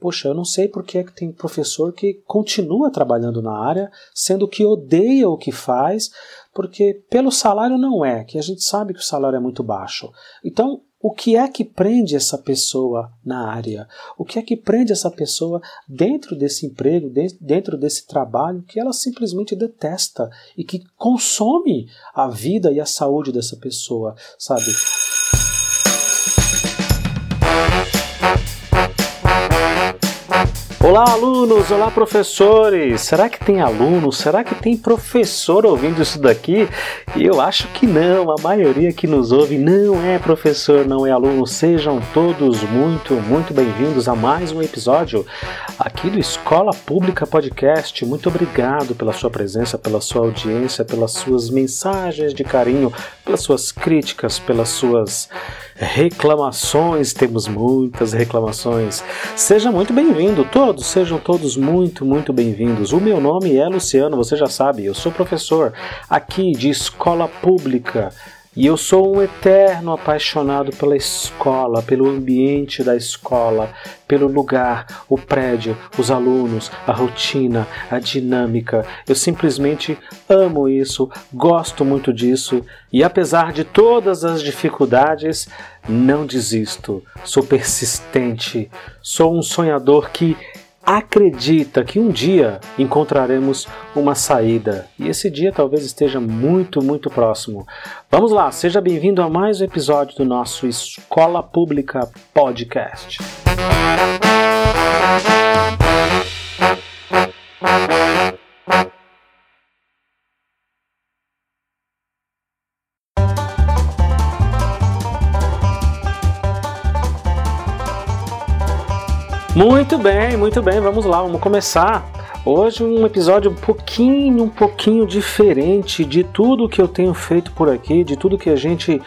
Poxa, eu não sei por que, tem professor que continua trabalhando na área, sendo que odeia o que faz, porque pelo salário não é, que a gente sabe que o salário é muito baixo. Então, o que é que prende essa pessoa na área? O que é que prende essa pessoa dentro desse emprego, dentro desse trabalho que ela simplesmente detesta e que consome a vida e a saúde dessa pessoa, sabe? Olá, alunos! Olá, professores! Será que tem aluno? Será que tem professor ouvindo isso daqui? Eu acho que não. A maioria que nos ouve não é professor, não é aluno. Sejam todos muito, muito bem-vindos a mais um episódio aqui do Escola Pública Podcast. Muito obrigado pela sua presença, pela sua audiência, pelas suas mensagens de carinho, pelas suas críticas, pelas suas reclamações. Temos muitas reclamações. Seja muito bem-vindo, todos, sejam todos muito, muito bem-vindos. O meu nome é Luciano, você já sabe, eu sou professor aqui de escola pública e eu sou um eterno apaixonado pela escola, pelo ambiente da escola, pelo lugar, o prédio, os alunos, a rotina, a dinâmica. Eu simplesmente amo isso, gosto muito disso e apesar de todas as dificuldades, não desisto. Sou persistente, sou um sonhador que acredita que um dia encontraremos uma saída e esse dia talvez esteja muito, muito próximo. Vamos lá, seja bem-vindo a mais um episódio do nosso Escola Pública Podcast. Muito bem, muito bem, vamos lá, vamos começar. Hoje um episódio um pouquinho, um pouquinho diferente de tudo que eu tenho feito por aqui, de tudo que a gente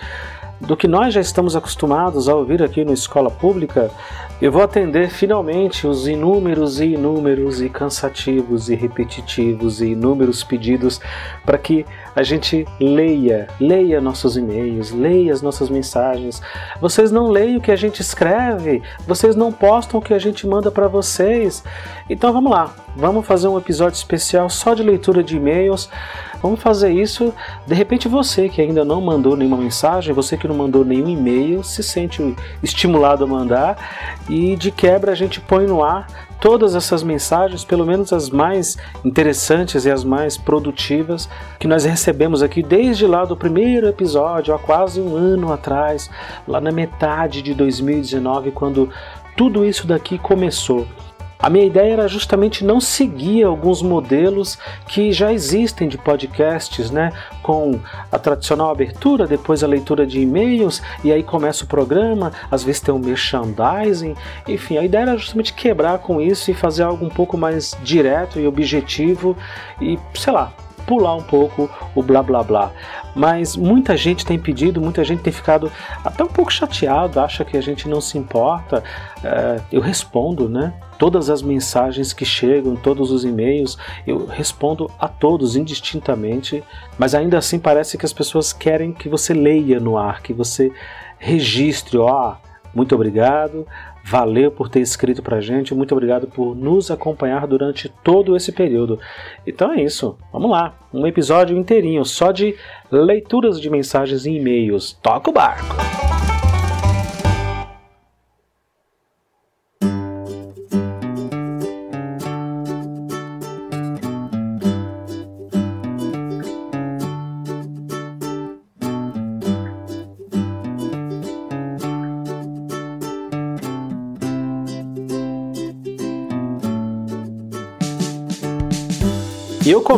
do que nós já estamos acostumados a ouvir aqui no Escola Pública, eu vou atender finalmente os inúmeros e inúmeros e cansativos e repetitivos e inúmeros pedidos para que a gente leia, leia nossos e-mails, leia as nossas mensagens. Vocês não leem o que a gente escreve, vocês não postam o que a gente manda para vocês. Então vamos lá, vamos fazer um episódio especial só de leitura de e-mails. Vamos fazer isso. De repente você que ainda não mandou nenhuma mensagem, você que não mandou nenhum e-mail, se sente estimulado a mandar e de quebra a gente põe no ar todas essas mensagens, pelo menos as mais interessantes e as mais produtivas, que nós recebemos aqui desde lá do primeiro episódio, há quase um ano atrás, lá na metade de 2019, quando tudo isso daqui começou. A minha ideia era justamente não seguir alguns modelos que já existem de podcasts, né? Com a tradicional abertura, depois a leitura de e-mails e aí começa o programa, às vezes tem um merchandising, enfim, a ideia era justamente quebrar com isso e fazer algo um pouco mais direto e objetivo e, sei lá, pular um pouco o blá blá blá. Mas muita gente tem pedido, muita gente tem ficado até um pouco chateado, acha que a gente não se importa. É, eu respondo, né? todas as mensagens que chegam, todos os e-mails, eu respondo a todos indistintamente, mas ainda assim parece que as pessoas querem que você leia no ar, que você registre, ó, muito obrigado, valeu por ter escrito pra gente, muito obrigado por nos acompanhar durante todo esse período. Então é isso, vamos lá, um episódio inteirinho só de leituras de mensagens e e-mails. Toca o barco!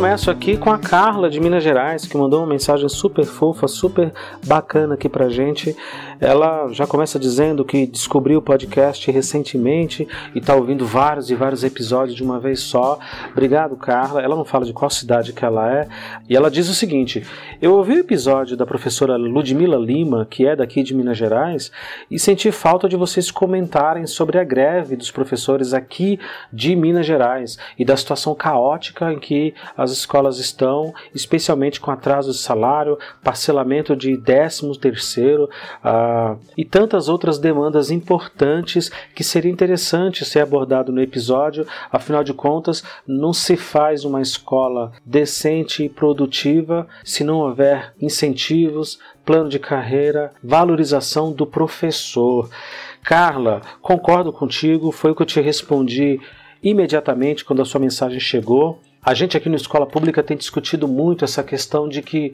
Começo aqui com a Carla de Minas Gerais, que mandou uma mensagem super fofa, super bacana aqui pra gente. Ela já começa dizendo que descobriu o podcast recentemente e tá ouvindo vários e vários episódios de uma vez só. Obrigado, Carla. Ela não fala de qual cidade que ela é. E ela diz o seguinte: Eu ouvi o episódio da professora Ludmila Lima, que é daqui de Minas Gerais, e senti falta de vocês comentarem sobre a greve dos professores aqui de Minas Gerais e da situação caótica em que as escolas estão, especialmente com atraso de salário, parcelamento de 13 terceiro, uh, e tantas outras demandas importantes que seria interessante ser abordado no episódio. Afinal de contas, não se faz uma escola decente e produtiva se não houver incentivos, plano de carreira, valorização do professor. Carla, concordo contigo, foi o que eu te respondi imediatamente quando a sua mensagem chegou. A gente aqui no Escola Pública tem discutido muito essa questão de que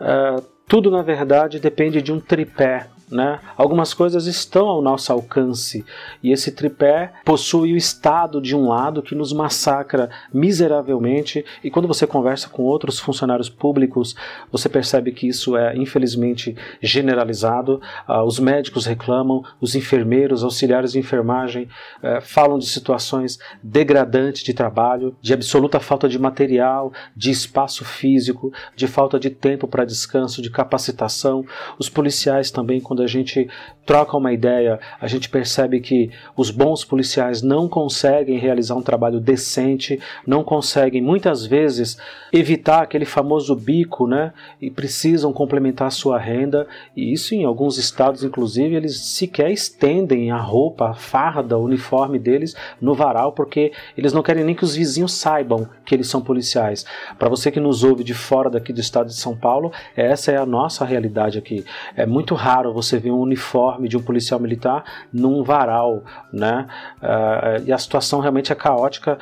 uh, tudo, na verdade, depende de um tripé né? Algumas coisas estão ao nosso alcance e esse tripé possui o Estado de um lado que nos massacra miseravelmente e quando você conversa com outros funcionários públicos você percebe que isso é infelizmente generalizado. Uh, os médicos reclamam, os enfermeiros, auxiliares de enfermagem uh, falam de situações degradantes de trabalho, de absoluta falta de material, de espaço físico, de falta de tempo para descanso, de capacitação. Os policiais também quando quando a gente troca uma ideia, a gente percebe que os bons policiais não conseguem realizar um trabalho decente, não conseguem muitas vezes evitar aquele famoso bico, né? E precisam complementar a sua renda. E isso em alguns estados, inclusive, eles sequer estendem a roupa, a farda, o uniforme deles no varal, porque eles não querem nem que os vizinhos saibam que eles são policiais. Para você que nos ouve de fora daqui do estado de São Paulo, essa é a nossa realidade aqui. É muito raro você você vê um uniforme de um policial militar num varal, né? Uh, e a situação realmente é caótica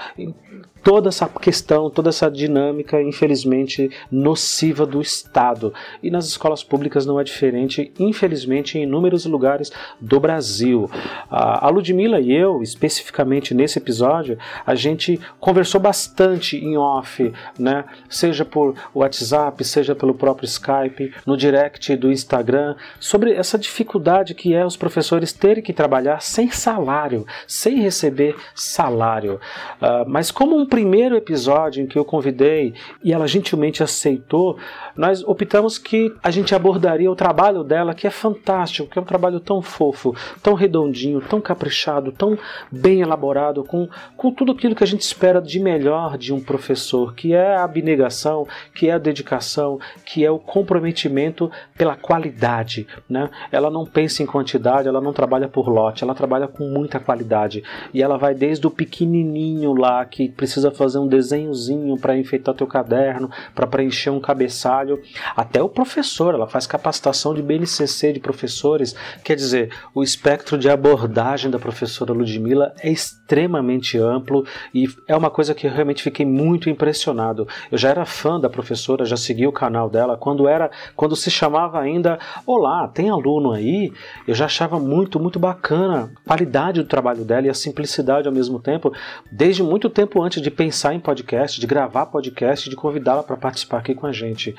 toda essa questão, toda essa dinâmica, infelizmente, nociva do Estado. E nas escolas públicas não é diferente, infelizmente, em inúmeros lugares do Brasil. A Ludmilla e eu, especificamente nesse episódio, a gente conversou bastante em off, né? seja por WhatsApp, seja pelo próprio Skype, no direct do Instagram, sobre essa dificuldade que é os professores terem que trabalhar sem salário, sem receber salário. Uh, mas como um primeiro episódio em que eu convidei e ela gentilmente aceitou, nós optamos que a gente abordaria o trabalho dela, que é fantástico, que é um trabalho tão fofo, tão redondinho, tão caprichado, tão bem elaborado, com, com tudo aquilo que a gente espera de melhor de um professor, que é a abnegação, que é a dedicação, que é o comprometimento pela qualidade. Né? Ela não pensa em quantidade, ela não trabalha por lote, ela trabalha com muita qualidade. E ela vai desde o pequenininho lá que precisa precisa fazer um desenhozinho para enfeitar teu caderno, para preencher um cabeçalho. Até o professor, ela faz capacitação de BNCC de professores. Quer dizer, o espectro de abordagem da professora Ludmilla é extremamente amplo e é uma coisa que eu realmente fiquei muito impressionado. Eu já era fã da professora, já segui o canal dela quando era, quando se chamava ainda Olá, tem aluno aí? Eu já achava muito, muito bacana a qualidade do trabalho dela e a simplicidade ao mesmo tempo, desde muito tempo antes de pensar em podcast, de gravar podcast, de convidá-la para participar aqui com a gente.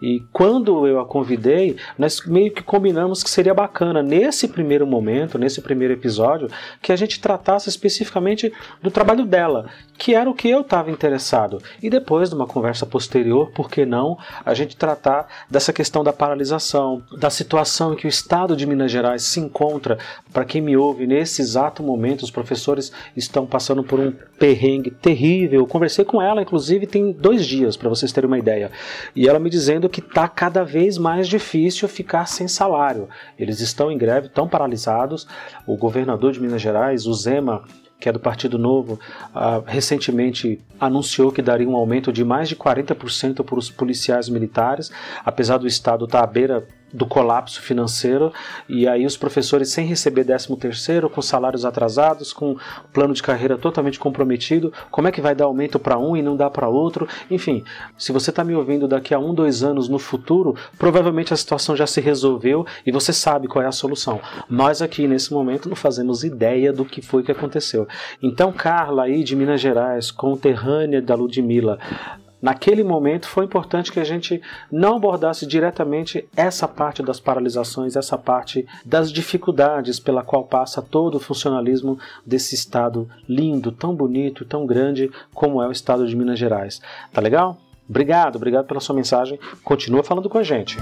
E quando eu a convidei, nós meio que combinamos que seria bacana, nesse primeiro momento, nesse primeiro episódio, que a gente tratasse especificamente do trabalho dela, que era o que eu estava interessado. E depois, numa conversa posterior, por que não, a gente tratar dessa questão da paralisação, da situação em que o Estado de Minas Gerais se encontra. Para quem me ouve, nesse exato momento, os professores estão passando por um perrengue terrível. Eu conversei com ela, inclusive, tem dois dias, para vocês terem uma ideia. E ela me dizendo que está cada vez mais difícil ficar sem salário. Eles estão em greve, estão paralisados. O governador de Minas Gerais, o Zema, que é do Partido Novo, uh, recentemente anunciou que daria um aumento de mais de 40% para os policiais militares, apesar do Estado estar à beira do colapso financeiro e aí os professores sem receber 13 terceiro, com salários atrasados, com plano de carreira totalmente comprometido, como é que vai dar aumento para um e não dá para outro? Enfim, se você está me ouvindo daqui a um, dois anos no futuro, provavelmente a situação já se resolveu e você sabe qual é a solução. Nós aqui nesse momento não fazemos ideia do que foi que aconteceu. Então Carla aí de Minas Gerais, conterrânea da Ludmilla, Naquele momento foi importante que a gente não abordasse diretamente essa parte das paralisações, essa parte das dificuldades pela qual passa todo o funcionalismo desse estado lindo, tão bonito, tão grande como é o estado de Minas Gerais. Tá legal? Obrigado, obrigado pela sua mensagem. Continua falando com a gente.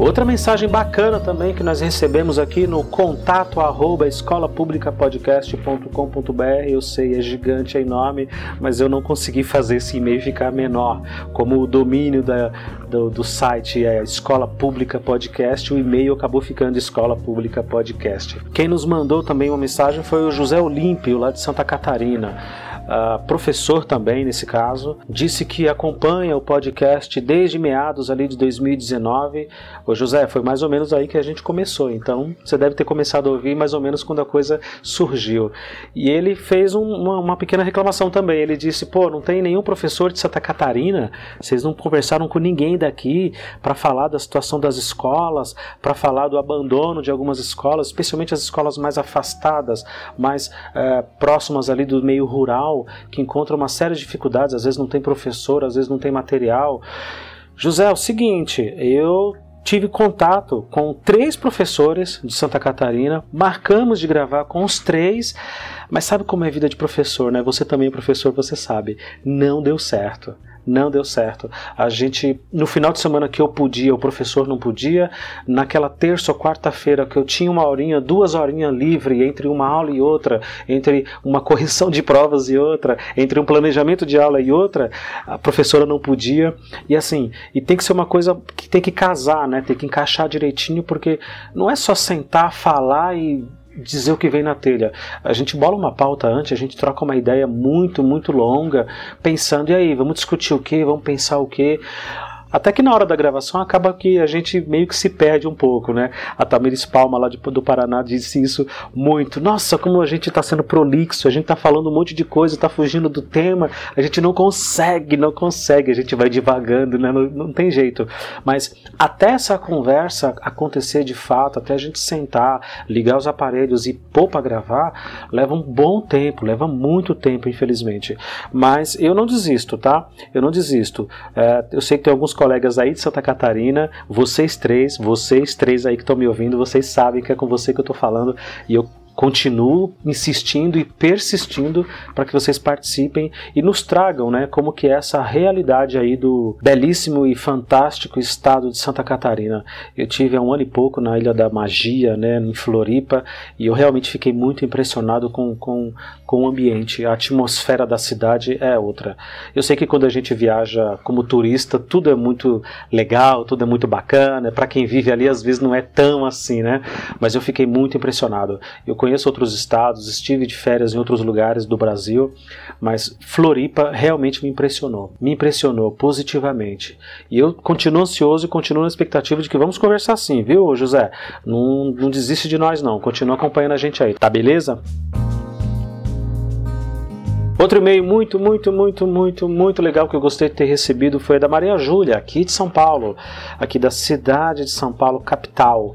Outra mensagem bacana também que nós recebemos aqui no contato arroba escolapublicapodcast.com.br. Eu sei, é gigante, é enorme, mas eu não consegui fazer esse e-mail ficar menor. Como o domínio da, do, do site é Escola Pública Podcast, o e-mail acabou ficando Escola Pública Podcast. Quem nos mandou também uma mensagem foi o José Olímpio, lá de Santa Catarina uh, professor também nesse caso, disse que acompanha o podcast desde meados ali de 2019. Ô José, foi mais ou menos aí que a gente começou, então você deve ter começado a ouvir mais ou menos quando a coisa surgiu. E ele fez um, uma, uma pequena reclamação também. Ele disse: pô, não tem nenhum professor de Santa Catarina, vocês não conversaram com ninguém daqui para falar da situação das escolas, para falar do abandono de algumas escolas, especialmente as escolas mais afastadas, mais uh, próximas ali do meio rural que encontra uma série de dificuldades, às vezes não tem professor, às vezes não tem material. José, é o seguinte, eu tive contato com três professores de Santa Catarina, marcamos de gravar com os três, mas sabe como é a vida de professor, né? Você também é professor, você sabe. Não deu certo não deu certo. A gente, no final de semana que eu podia, o professor não podia. Naquela terça ou quarta-feira que eu tinha uma horinha, duas horinhas livre entre uma aula e outra, entre uma correção de provas e outra, entre um planejamento de aula e outra, a professora não podia. E assim, e tem que ser uma coisa que tem que casar, né? Tem que encaixar direitinho, porque não é só sentar, falar e dizer o que vem na telha. A gente bola uma pauta antes, a gente troca uma ideia muito, muito longa, pensando, e aí, vamos discutir o que, vamos pensar o que. Até que na hora da gravação acaba que a gente meio que se perde um pouco, né? A Tamiris Palma lá de, do Paraná disse isso muito. Nossa, como a gente está sendo prolixo, a gente está falando um monte de coisa, está fugindo do tema, a gente não consegue, não consegue, a gente vai devagando, né? Não, não tem jeito. Mas até essa conversa acontecer de fato, até a gente sentar, ligar os aparelhos e pôr para gravar, leva um bom tempo, leva muito tempo, infelizmente. Mas eu não desisto, tá? Eu não desisto. É, eu sei que tem alguns colegas aí de Santa Catarina, vocês três, vocês três aí que estão me ouvindo, vocês sabem que é com você que eu estou falando e eu continuo insistindo e persistindo para que vocês participem e nos tragam, né, como que é essa realidade aí do belíssimo e fantástico estado de Santa Catarina. Eu tive há um ano e pouco na Ilha da Magia, né, em Floripa, e eu realmente fiquei muito impressionado com, com, com o ambiente. A atmosfera da cidade é outra. Eu sei que quando a gente viaja como turista, tudo é muito legal, tudo é muito bacana. Para quem vive ali, às vezes não é tão assim, né? Mas eu fiquei muito impressionado. Eu conheço outros estados, estive de férias em outros lugares do Brasil, mas Floripa realmente me impressionou. Me impressionou positivamente. E eu continuo ansioso e continuo na expectativa de que vamos conversar sim, viu, José? Não, não desiste de nós, não. Continua acompanhando a gente aí, tá beleza? Outro e-mail muito, muito, muito, muito, muito legal que eu gostei de ter recebido foi da Maria Júlia, aqui de São Paulo, aqui da cidade de São Paulo, capital.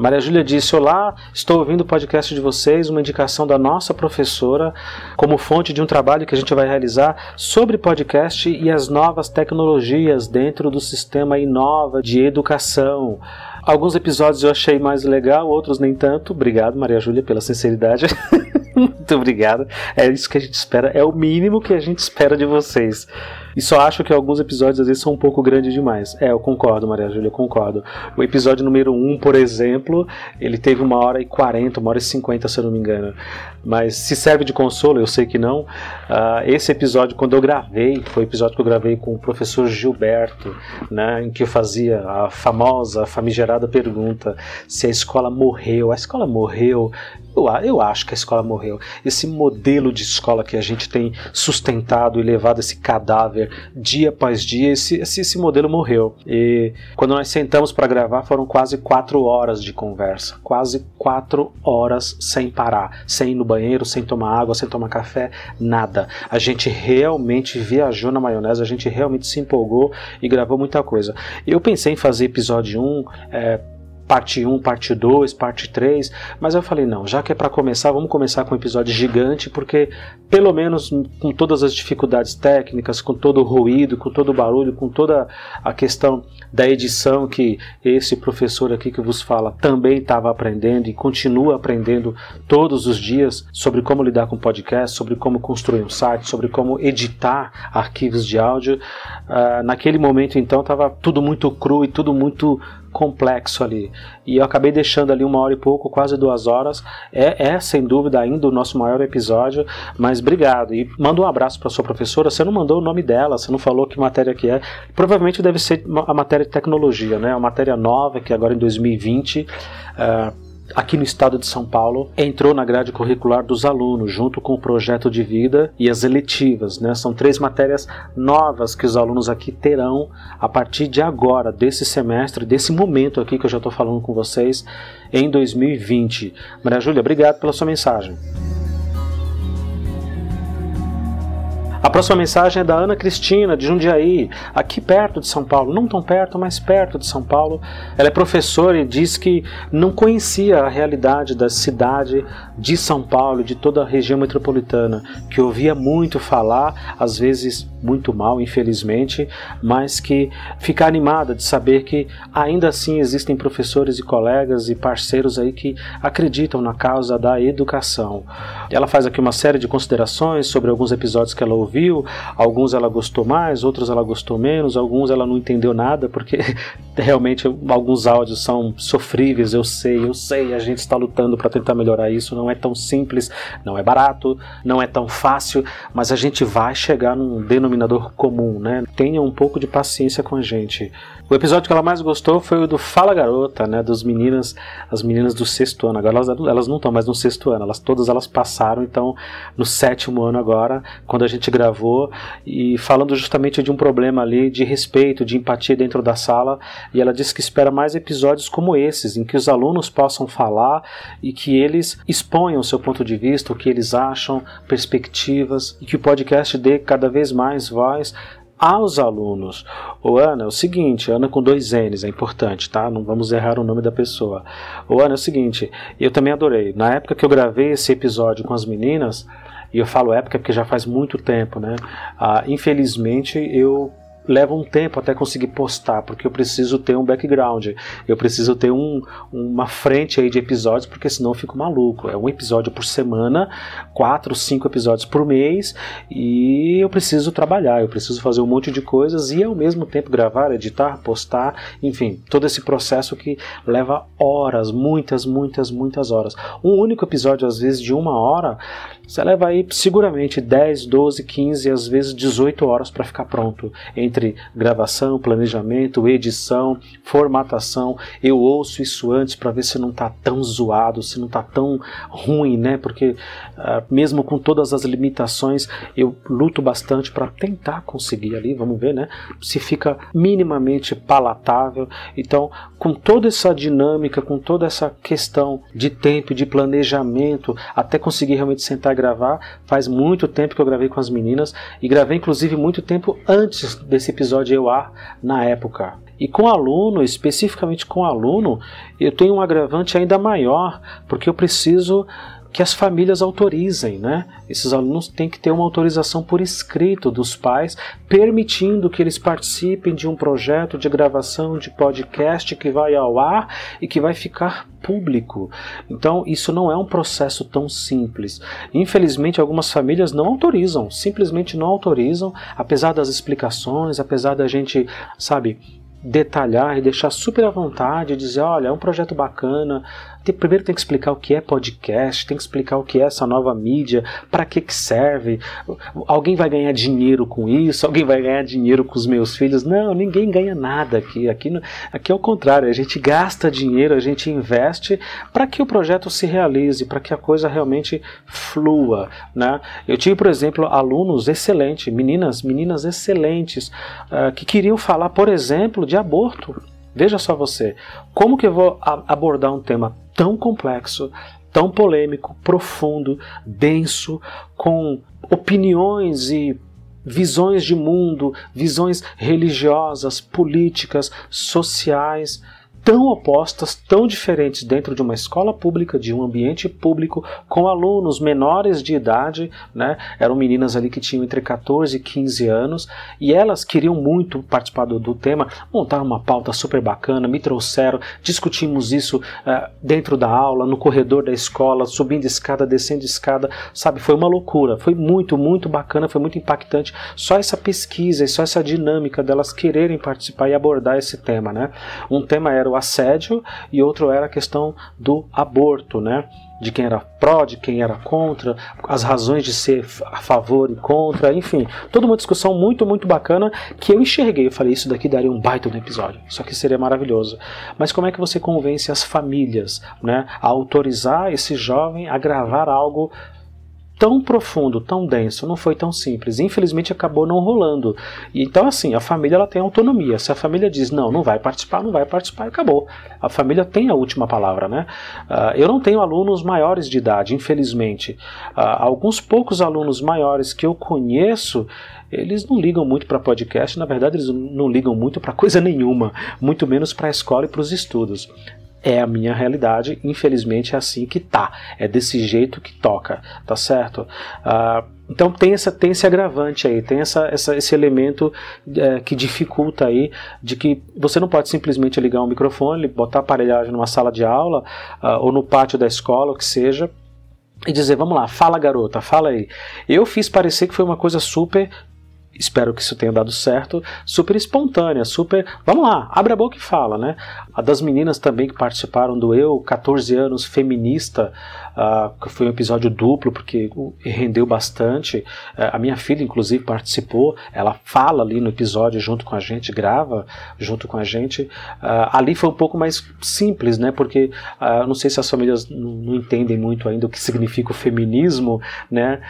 Maria Júlia disse: Olá, estou ouvindo o podcast de vocês, uma indicação da nossa professora, como fonte de um trabalho que a gente vai realizar sobre podcast e as novas tecnologias dentro do sistema Inova de educação. Alguns episódios eu achei mais legal, outros nem tanto. Obrigado, Maria Júlia, pela sinceridade. Muito obrigado. É isso que a gente espera, é o mínimo que a gente espera de vocês. E só acho que alguns episódios às vezes são um pouco grandes demais. É, eu concordo, Maria Júlia, eu concordo. O episódio número 1, um, por exemplo, ele teve uma hora e 40, uma hora e 50, se eu não me engano. Mas se serve de consolo, eu sei que não. Uh, esse episódio, quando eu gravei, foi o episódio que eu gravei com o professor Gilberto, né, em que eu fazia a famosa, famigerada pergunta se a escola morreu. A escola morreu? Eu, eu acho que a escola morreu. Esse modelo de escola que a gente tem sustentado e levado esse cadáver dia após dia, esse, esse, esse modelo morreu. E quando nós sentamos para gravar, foram quase quatro horas de conversa. Quase quatro horas sem parar, sem ir no banheiro, sem tomar água, sem tomar café, nada. A gente realmente viajou na maionese, a gente realmente se empolgou e gravou muita coisa. Eu pensei em fazer episódio 1. É, parte 1, parte 2, parte 3, mas eu falei, não, já que é para começar, vamos começar com um episódio gigante, porque pelo menos com todas as dificuldades técnicas, com todo o ruído, com todo o barulho, com toda a questão da edição que esse professor aqui que vos fala também estava aprendendo e continua aprendendo todos os dias sobre como lidar com podcast, sobre como construir um site, sobre como editar arquivos de áudio. Uh, naquele momento, então, estava tudo muito cru e tudo muito complexo ali. E eu acabei deixando ali uma hora e pouco, quase duas horas. É, é sem dúvida ainda o nosso maior episódio, mas obrigado. E manda um abraço para sua professora. Você não mandou o nome dela, você não falou que matéria que é. Provavelmente deve ser a matéria de tecnologia, né? Uma matéria nova que agora em 2020. Uh, aqui no estado de São Paulo, entrou na grade curricular dos alunos, junto com o projeto de vida e as eletivas. Né? São três matérias novas que os alunos aqui terão a partir de agora, desse semestre, desse momento aqui que eu já estou falando com vocês, em 2020. Maria Júlia, obrigado pela sua mensagem. A próxima mensagem é da Ana Cristina, de Jundiaí, aqui perto de São Paulo, não tão perto, mas perto de São Paulo. Ela é professora e diz que não conhecia a realidade da cidade de São Paulo, de toda a região metropolitana, que ouvia muito falar, às vezes muito mal, infelizmente, mas que fica animada de saber que ainda assim existem professores e colegas e parceiros aí que acreditam na causa da educação. Ela faz aqui uma série de considerações sobre alguns episódios que ela ouviu, alguns ela gostou mais, outros ela gostou menos, alguns ela não entendeu nada, porque realmente alguns áudios são sofríveis, eu sei, eu sei, a gente está lutando para tentar melhorar isso, não é tão simples, não é barato, não é tão fácil, mas a gente vai chegar num denominador comum, né? Tenha um pouco de paciência com a gente. O episódio que ela mais gostou foi o do Fala Garota, né? Dos meninas, as meninas do sexto ano. Agora elas, elas não estão mais no sexto ano, elas todas elas passaram, então no sétimo ano agora, quando a gente gravou e falando justamente de um problema ali de respeito, de empatia dentro da sala. E ela disse que espera mais episódios como esses, em que os alunos possam falar e que eles exponham o seu ponto de vista, o que eles acham, perspectivas, e que o podcast dê cada vez mais voz aos alunos. O Ana, é o seguinte, Ana com dois N's, é importante, tá? Não vamos errar o nome da pessoa. O Ana, é o seguinte, eu também adorei. Na época que eu gravei esse episódio com as meninas, e eu falo época porque já faz muito tempo, né? Ah, infelizmente eu leva um tempo até conseguir postar, porque eu preciso ter um background, eu preciso ter um, uma frente aí de episódios, porque senão eu fico maluco. É um episódio por semana, quatro, cinco episódios por mês, e eu preciso trabalhar, eu preciso fazer um monte de coisas e ao mesmo tempo gravar, editar, postar, enfim, todo esse processo que leva horas, muitas, muitas, muitas horas. Um único episódio, às vezes, de uma hora, você leva aí seguramente 10, 12, 15, às vezes 18 horas para ficar pronto. Entre gravação, planejamento, edição, formatação. Eu ouço isso antes para ver se não está tão zoado, se não está tão ruim, né? Porque uh, mesmo com todas as limitações, eu luto bastante para tentar conseguir ali, vamos ver, né? Se fica minimamente palatável. Então, com toda essa dinâmica, com toda essa questão de tempo, de planejamento, até conseguir realmente sentar gravar. Faz muito tempo que eu gravei com as meninas e gravei inclusive muito tempo antes desse episódio eu ar na época. E com aluno, especificamente com aluno, eu tenho um agravante ainda maior, porque eu preciso que as famílias autorizem, né? Esses alunos têm que ter uma autorização por escrito dos pais, permitindo que eles participem de um projeto de gravação de podcast que vai ao ar e que vai ficar público. Então, isso não é um processo tão simples. Infelizmente, algumas famílias não autorizam, simplesmente não autorizam, apesar das explicações, apesar da gente, sabe, detalhar e deixar super à vontade, dizer, olha, é um projeto bacana, primeiro tem que explicar o que é podcast, tem que explicar o que é essa nova mídia, para que, que serve. Alguém vai ganhar dinheiro com isso? Alguém vai ganhar dinheiro com os meus filhos? Não, ninguém ganha nada aqui. Aqui, aqui é o contrário, a gente gasta dinheiro, a gente investe para que o projeto se realize, para que a coisa realmente flua. Né? Eu tive, por exemplo, alunos excelentes, meninas, meninas excelentes, uh, que queriam falar, por exemplo, de aborto. Veja só você, como que eu vou abordar um tema tão complexo, tão polêmico, profundo, denso, com opiniões e visões de mundo, visões religiosas, políticas, sociais, tão opostas, tão diferentes dentro de uma escola pública, de um ambiente público, com alunos menores de idade, né? Eram meninas ali que tinham entre 14 e 15 anos, e elas queriam muito participar do, do tema, montaram uma pauta super bacana, me trouxeram, discutimos isso uh, dentro da aula, no corredor da escola, subindo escada, descendo escada, sabe? Foi uma loucura, foi muito, muito bacana, foi muito impactante. Só essa pesquisa e só essa dinâmica delas quererem participar e abordar esse tema, né? Um tema era o assédio e outro era a questão do aborto, né? De quem era pró, de quem era contra, as razões de ser a favor e contra, enfim, toda uma discussão muito, muito bacana que eu enxerguei. Eu falei, isso daqui daria um baita no episódio, isso aqui seria maravilhoso. Mas como é que você convence as famílias né, a autorizar esse jovem a gravar algo tão profundo, tão denso, não foi tão simples. Infelizmente acabou não rolando. Então assim, a família ela tem autonomia. Se a família diz não, não vai participar, não vai participar, acabou. A família tem a última palavra, né? Uh, eu não tenho alunos maiores de idade, infelizmente. Uh, alguns poucos alunos maiores que eu conheço eles não ligam muito para podcast, na verdade eles não ligam muito para coisa nenhuma, muito menos para a escola e para os estudos é a minha realidade, infelizmente é assim que tá, é desse jeito que toca, tá certo? Uh, então tem, essa, tem esse agravante aí, tem essa, essa esse elemento é, que dificulta aí de que você não pode simplesmente ligar um microfone, botar aparelhagem numa sala de aula uh, ou no pátio da escola, o que seja, e dizer, vamos lá, fala garota, fala aí. Eu fiz parecer que foi uma coisa super espero que isso tenha dado certo, super espontânea, super. Vamos lá, abre a boca e fala, né? A das meninas também que participaram do Eu, 14 anos, feminista, uh, que foi um episódio duplo, porque rendeu bastante. Uh, a minha filha, inclusive, participou, ela fala ali no episódio junto com a gente, grava junto com a gente. Uh, ali foi um pouco mais simples, né? Porque não sei se as famílias não, entendem muito ainda o que significa o feminismo, né?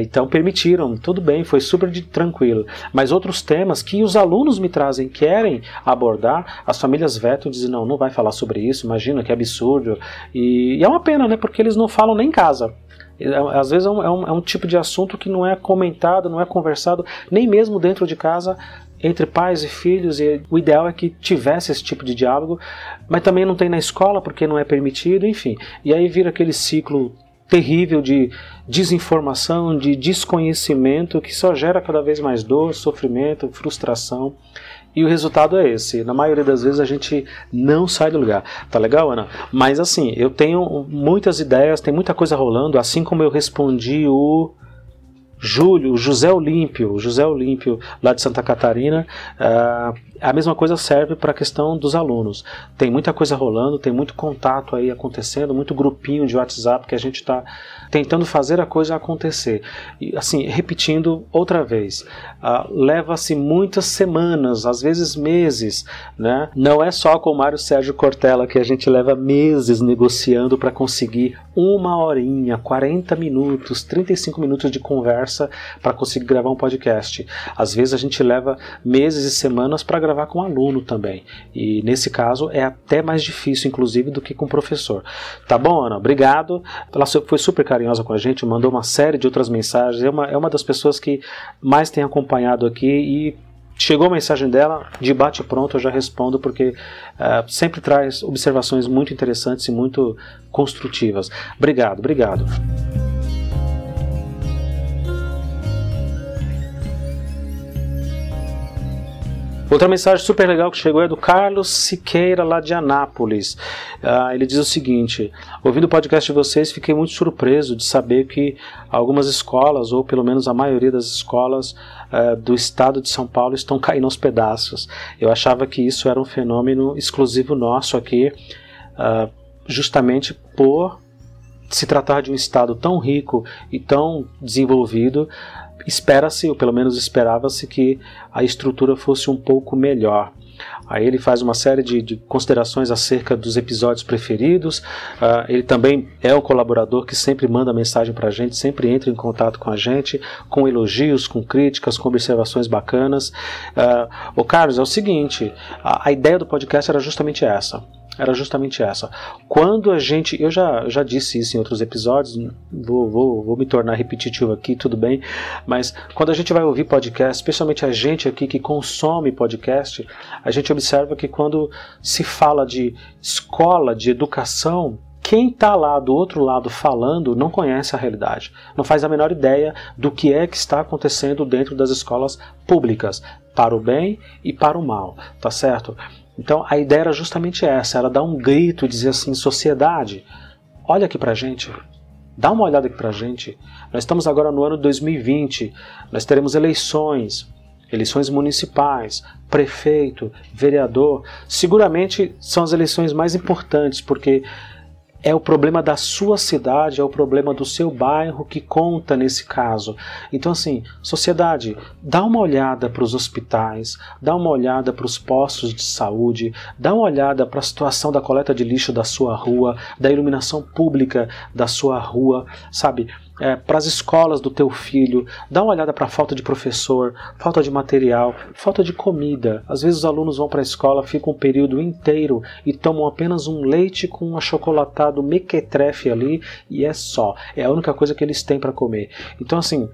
então permitiram, tudo bem, foi super de, tranquilo. Mas outros temas que os alunos me trazem, querem abordar, as famílias vetam e dizem, não, não vai falar sobre isso, imagina que absurdo. E, e é uma pena, né? Porque eles não falam nem em casa. É, às vezes é um, é, um, é um, tipo de assunto que não é comentado, não é conversado, nem mesmo dentro de casa, entre pais e filhos. E o ideal é que tivesse esse tipo de diálogo, mas também não tem na escola porque não é permitido, enfim. E aí vira aquele ciclo terrível de desinformação, de desconhecimento que só gera cada vez mais dor, sofrimento, frustração. E o resultado é esse. Na maioria das vezes a gente não sai do lugar. Tá legal, Ana? Mas assim, eu tenho muitas ideias, tem muita coisa rolando, assim como eu respondi o Júlio, José Olímpio, José Olímpio lá de Santa Catarina, uh, a mesma coisa serve para a questão dos alunos. Tem muita coisa rolando, tem muito contato aí acontecendo, muito grupinho de WhatsApp que a gente está tentando fazer a coisa acontecer. E assim, repetindo outra vez, uh, leva-se muitas semanas, às vezes meses, né? Não é só com o Mário Sérgio Cortella que a gente leva meses negociando para conseguir uma horinha, 40 minutos, 35 minutos de conversa para conseguir gravar um podcast. Às vezes a gente leva meses e semanas para gravar com um aluno também. E nesse caso é até mais difícil, inclusive, do que com professor. Tá bom, Ana? Obrigado. Ela foi super carinhosa com a gente, mandou uma série de outras mensagens. É uma, é uma das pessoas que mais tem acompanhado aqui e Chegou a mensagem dela, de bate pronto eu já respondo, porque uh, sempre traz observações muito interessantes e muito construtivas. Obrigado, obrigado. Outra mensagem super legal que chegou é do Carlos Siqueira, lá de Anápolis. Uh, ele diz o seguinte: Ouvindo o podcast de vocês, fiquei muito surpreso de saber que algumas escolas, ou pelo menos a maioria das escolas uh, do estado de São Paulo, estão caindo aos pedaços. Eu achava que isso era um fenômeno exclusivo nosso aqui, uh, justamente por se tratar de um estado tão rico e tão desenvolvido espera-se, ou pelo menos esperava-se, que a estrutura fosse um pouco melhor. Aí ele faz uma série de, de considerações acerca dos episódios preferidos. Uh, ele também é o colaborador que sempre manda mensagem para a gente, sempre entra em contato com a gente, com elogios, com críticas, com observações bacanas. Uh, o Carlos, é o seguinte: a, a ideia do podcast era justamente essa era justamente essa. Quando a gente. Eu já, já disse isso em outros episódios, vou, vou, vou me tornar repetitivo aqui, tudo bem, mas quando a gente vai ouvir podcast, especialmente a gente aqui que consome podcast, a gente observa que quando se fala de escola, de educação, quem está lá do outro lado falando não conhece a realidade, não faz a menor ideia do que é que está acontecendo dentro das escolas públicas, para o bem e para o mal, tá certo? Então a ideia era justamente essa, era dar um grito e dizer assim, sociedade, olha aqui pra gente, dá uma olhada aqui pra gente. Nós estamos agora no ano 2020, nós teremos eleições, eleições municipais, prefeito, vereador. Seguramente são as eleições mais importantes, porque é o problema da sua cidade, é o problema do seu bairro que conta nesse caso. Então, assim, sociedade, dá uma olhada para os hospitais, dá uma olhada para os postos de saúde, dá uma olhada para a situação da coleta de lixo da sua rua, da iluminação pública da sua rua, sabe? É, para as escolas do teu filho, dá uma olhada para a falta de professor, falta de material, falta de comida. Às vezes os alunos vão para a escola, ficam um período inteiro e tomam apenas um leite com um achocolatado mequetrefe ali e é só. É a única coisa que eles têm para comer. Então assim,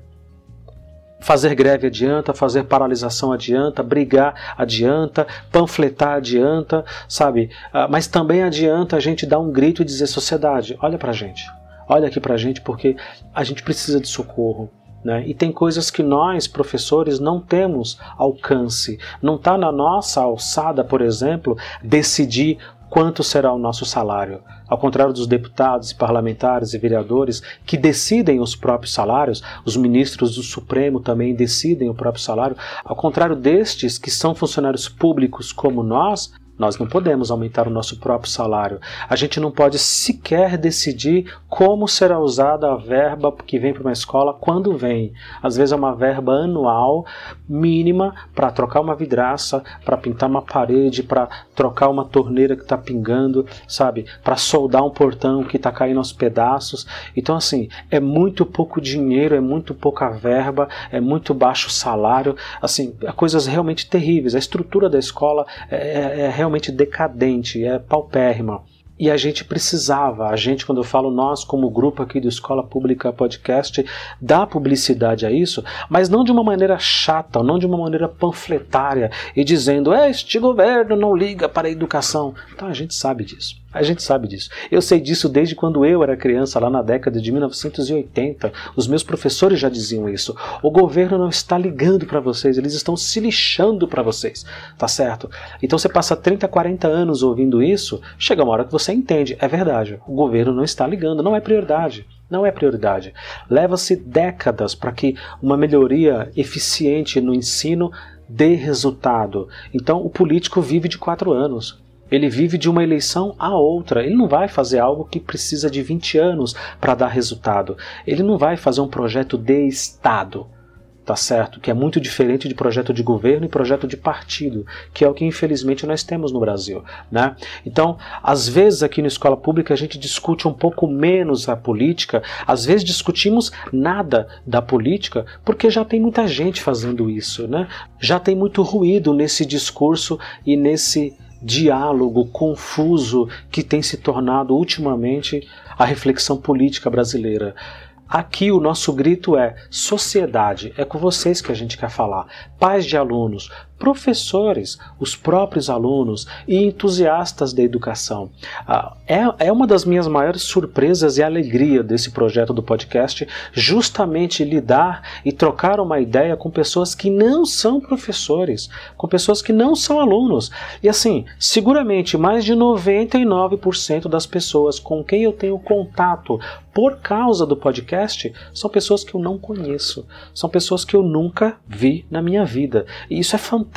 Fazer greve adianta, fazer paralisação adianta, brigar adianta, panfletar adianta, sabe? Ah, mas também adianta a gente dar um grito e dizer: sociedade, olha pra gente olha aqui para a gente porque a gente precisa de socorro. Né? E tem coisas que nós, professores, não temos alcance. Não está na nossa alçada, por exemplo, decidir quanto será o nosso salário. Ao contrário dos deputados, parlamentares e vereadores que decidem os próprios salários, os ministros do Supremo também decidem o próprio salário. Ao contrário destes que são funcionários públicos como nós, nós não podemos aumentar o nosso próprio salário. A gente não pode sequer decidir como será usada a verba que vem para uma escola quando vem. Às vezes é uma verba anual mínima para trocar uma vidraça, para pintar uma parede, para trocar uma torneira que está pingando, sabe? Para soldar um portão que está caindo aos pedaços. Então, assim, é muito pouco dinheiro, é muito pouca verba, é muito baixo salário. Assim, é coisas realmente terríveis. A estrutura da escola é, é, é realmente realmente decadente, é paupérrima. E a gente precisava, a gente, quando eu falo nós, como grupo aqui do Escola Pública Podcast, dar publicidade a isso, mas não de uma maneira chata, não de uma maneira panfletária e dizendo, este governo não liga para a educação. Então a gente sabe disso. A gente sabe disso. Eu sei disso desde quando eu era criança, lá na década de 1980. Os meus professores já diziam isso. O governo não está ligando para vocês, eles estão se lixando para vocês. Tá certo? Então você passa 30, 40 anos ouvindo isso, chega uma hora que você entende. É verdade. O governo não está ligando, não é prioridade. Não é prioridade. Leva-se décadas para que uma melhoria eficiente no ensino dê resultado. Então o político vive de quatro anos. Ele vive de uma eleição a outra. Ele não vai fazer algo que precisa de 20 anos para dar resultado. Ele não vai fazer um projeto de Estado tá certo? Que é muito diferente de projeto de governo e projeto de partido, que é o que infelizmente nós temos no Brasil, né? Então, às vezes aqui na escola pública a gente discute um pouco menos a política, às vezes discutimos nada da política, porque já tem muita gente fazendo isso, né? Já tem muito ruído nesse discurso e nesse diálogo confuso que tem se tornado ultimamente a reflexão política brasileira. Aqui o nosso grito é sociedade, é com vocês que a gente quer falar. Pais de alunos, professores, os próprios alunos e entusiastas da educação. Ah, é, é uma das minhas maiores surpresas e alegria desse projeto do podcast justamente lidar e trocar uma ideia com pessoas que não são professores, com pessoas que não são alunos. E assim, seguramente mais de 99% das pessoas com quem eu tenho contato por causa do podcast são pessoas que eu não conheço, são pessoas que eu nunca vi na minha vida. E isso é fantástico,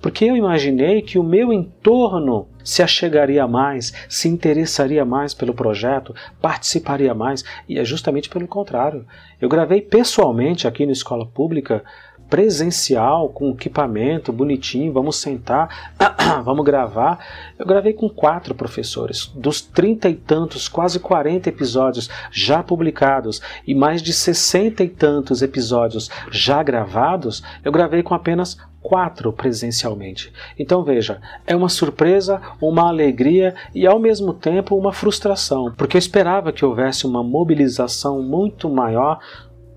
porque eu imaginei que o meu entorno se achegaria mais, se interessaria mais pelo projeto, participaria mais, e é justamente pelo contrário. Eu gravei pessoalmente aqui na escola pública presencial, com equipamento bonitinho, vamos sentar, vamos gravar. Eu gravei com quatro professores. Dos trinta e tantos, quase 40 episódios já publicados e mais de sessenta e tantos episódios já gravados, eu gravei com apenas quatro presencialmente. Então veja, é uma surpresa, uma alegria e ao mesmo tempo uma frustração, porque eu esperava que houvesse uma mobilização muito maior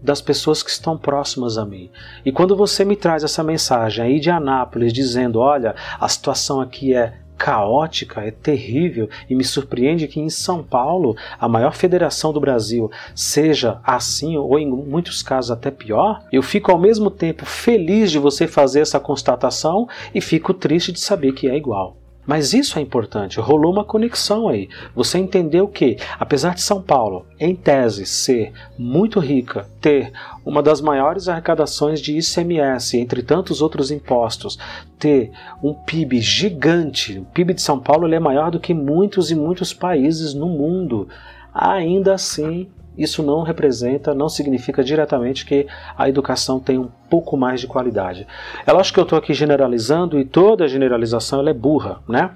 das pessoas que estão próximas a mim. E quando você me traz essa mensagem aí de Anápolis dizendo, olha, a situação aqui é caótica, é terrível e me surpreende que em São Paulo, a maior federação do Brasil, seja assim ou em muitos casos até pior, eu fico ao mesmo tempo feliz de você fazer essa constatação e fico triste de saber que é igual. Mas isso é importante, rolou uma conexão aí. Você entendeu que, apesar de São Paulo, em tese, ser muito rica, ter uma das maiores arrecadações de ICMS, entre tantos outros impostos, ter um PIB gigante, o PIB de São Paulo é maior do que muitos e muitos países no mundo. Ainda assim, isso não representa, não significa diretamente que a educação tem um pouco mais de qualidade. É lógico que eu estou aqui generalizando e toda generalização é burra, né?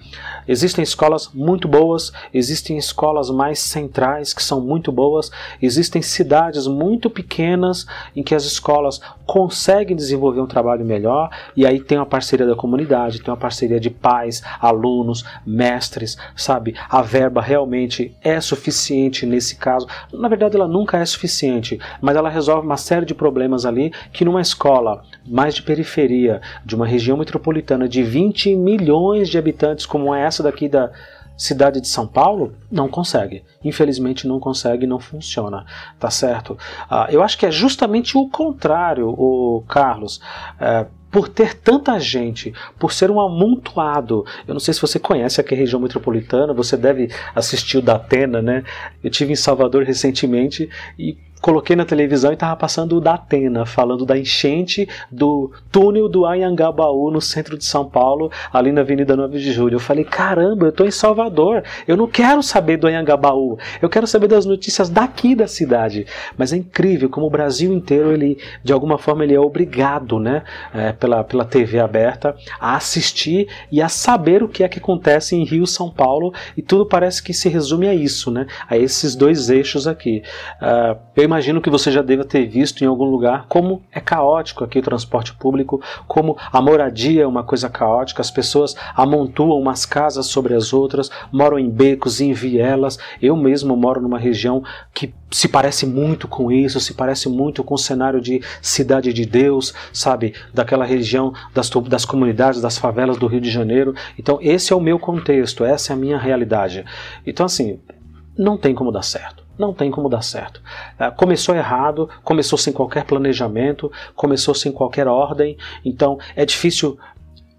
Existem escolas muito boas, existem escolas mais centrais que são muito boas, existem cidades muito pequenas em que as escolas conseguem desenvolver um trabalho melhor e aí tem uma parceria da comunidade, tem uma parceria de pais, alunos, mestres, sabe? A verba realmente é suficiente nesse caso. Na verdade, ela nunca é suficiente, mas ela resolve uma série de problemas ali que numa escola mais de periferia, de uma região metropolitana de 20 milhões de habitantes, como é essa daqui da cidade de São Paulo, não consegue. Infelizmente não consegue, não funciona, tá certo? Uh, eu acho que é justamente o contrário, o Carlos. Uh, por ter tanta gente, por ser um amontoado. Eu não sei se você conhece aqui a região metropolitana, você deve assistir o Datena, né? Eu tive em Salvador recentemente e coloquei na televisão e estava passando o da Atena, falando da enchente do túnel do Anhangabaú no centro de São Paulo, ali na Avenida 9 de Julho. Eu falei, caramba, eu estou em Salvador, eu não quero saber do Anhangabaú, eu quero saber das notícias daqui da cidade. Mas é incrível como o Brasil inteiro, ele, de alguma forma, ele é obrigado, né, é, pela, pela TV aberta, a assistir e a saber o que é que acontece em Rio, São Paulo, e tudo parece que se resume a isso, né, a esses dois eixos aqui. Uh, eu imagino que você já deva ter visto em algum lugar como é caótico aqui o transporte público, como a moradia é uma coisa caótica, as pessoas amontoam umas casas sobre as outras, moram em becos, em vielas. Eu mesmo moro numa região que se parece muito com isso, se parece muito com o cenário de Cidade de Deus, sabe? Daquela região das, das comunidades, das favelas do Rio de Janeiro. Então, esse é o meu contexto, essa é a minha realidade. Então, assim, não tem como dar certo não tem como dar certo. É, começou errado, começou sem qualquer planejamento, começou sem qualquer ordem, então é difícil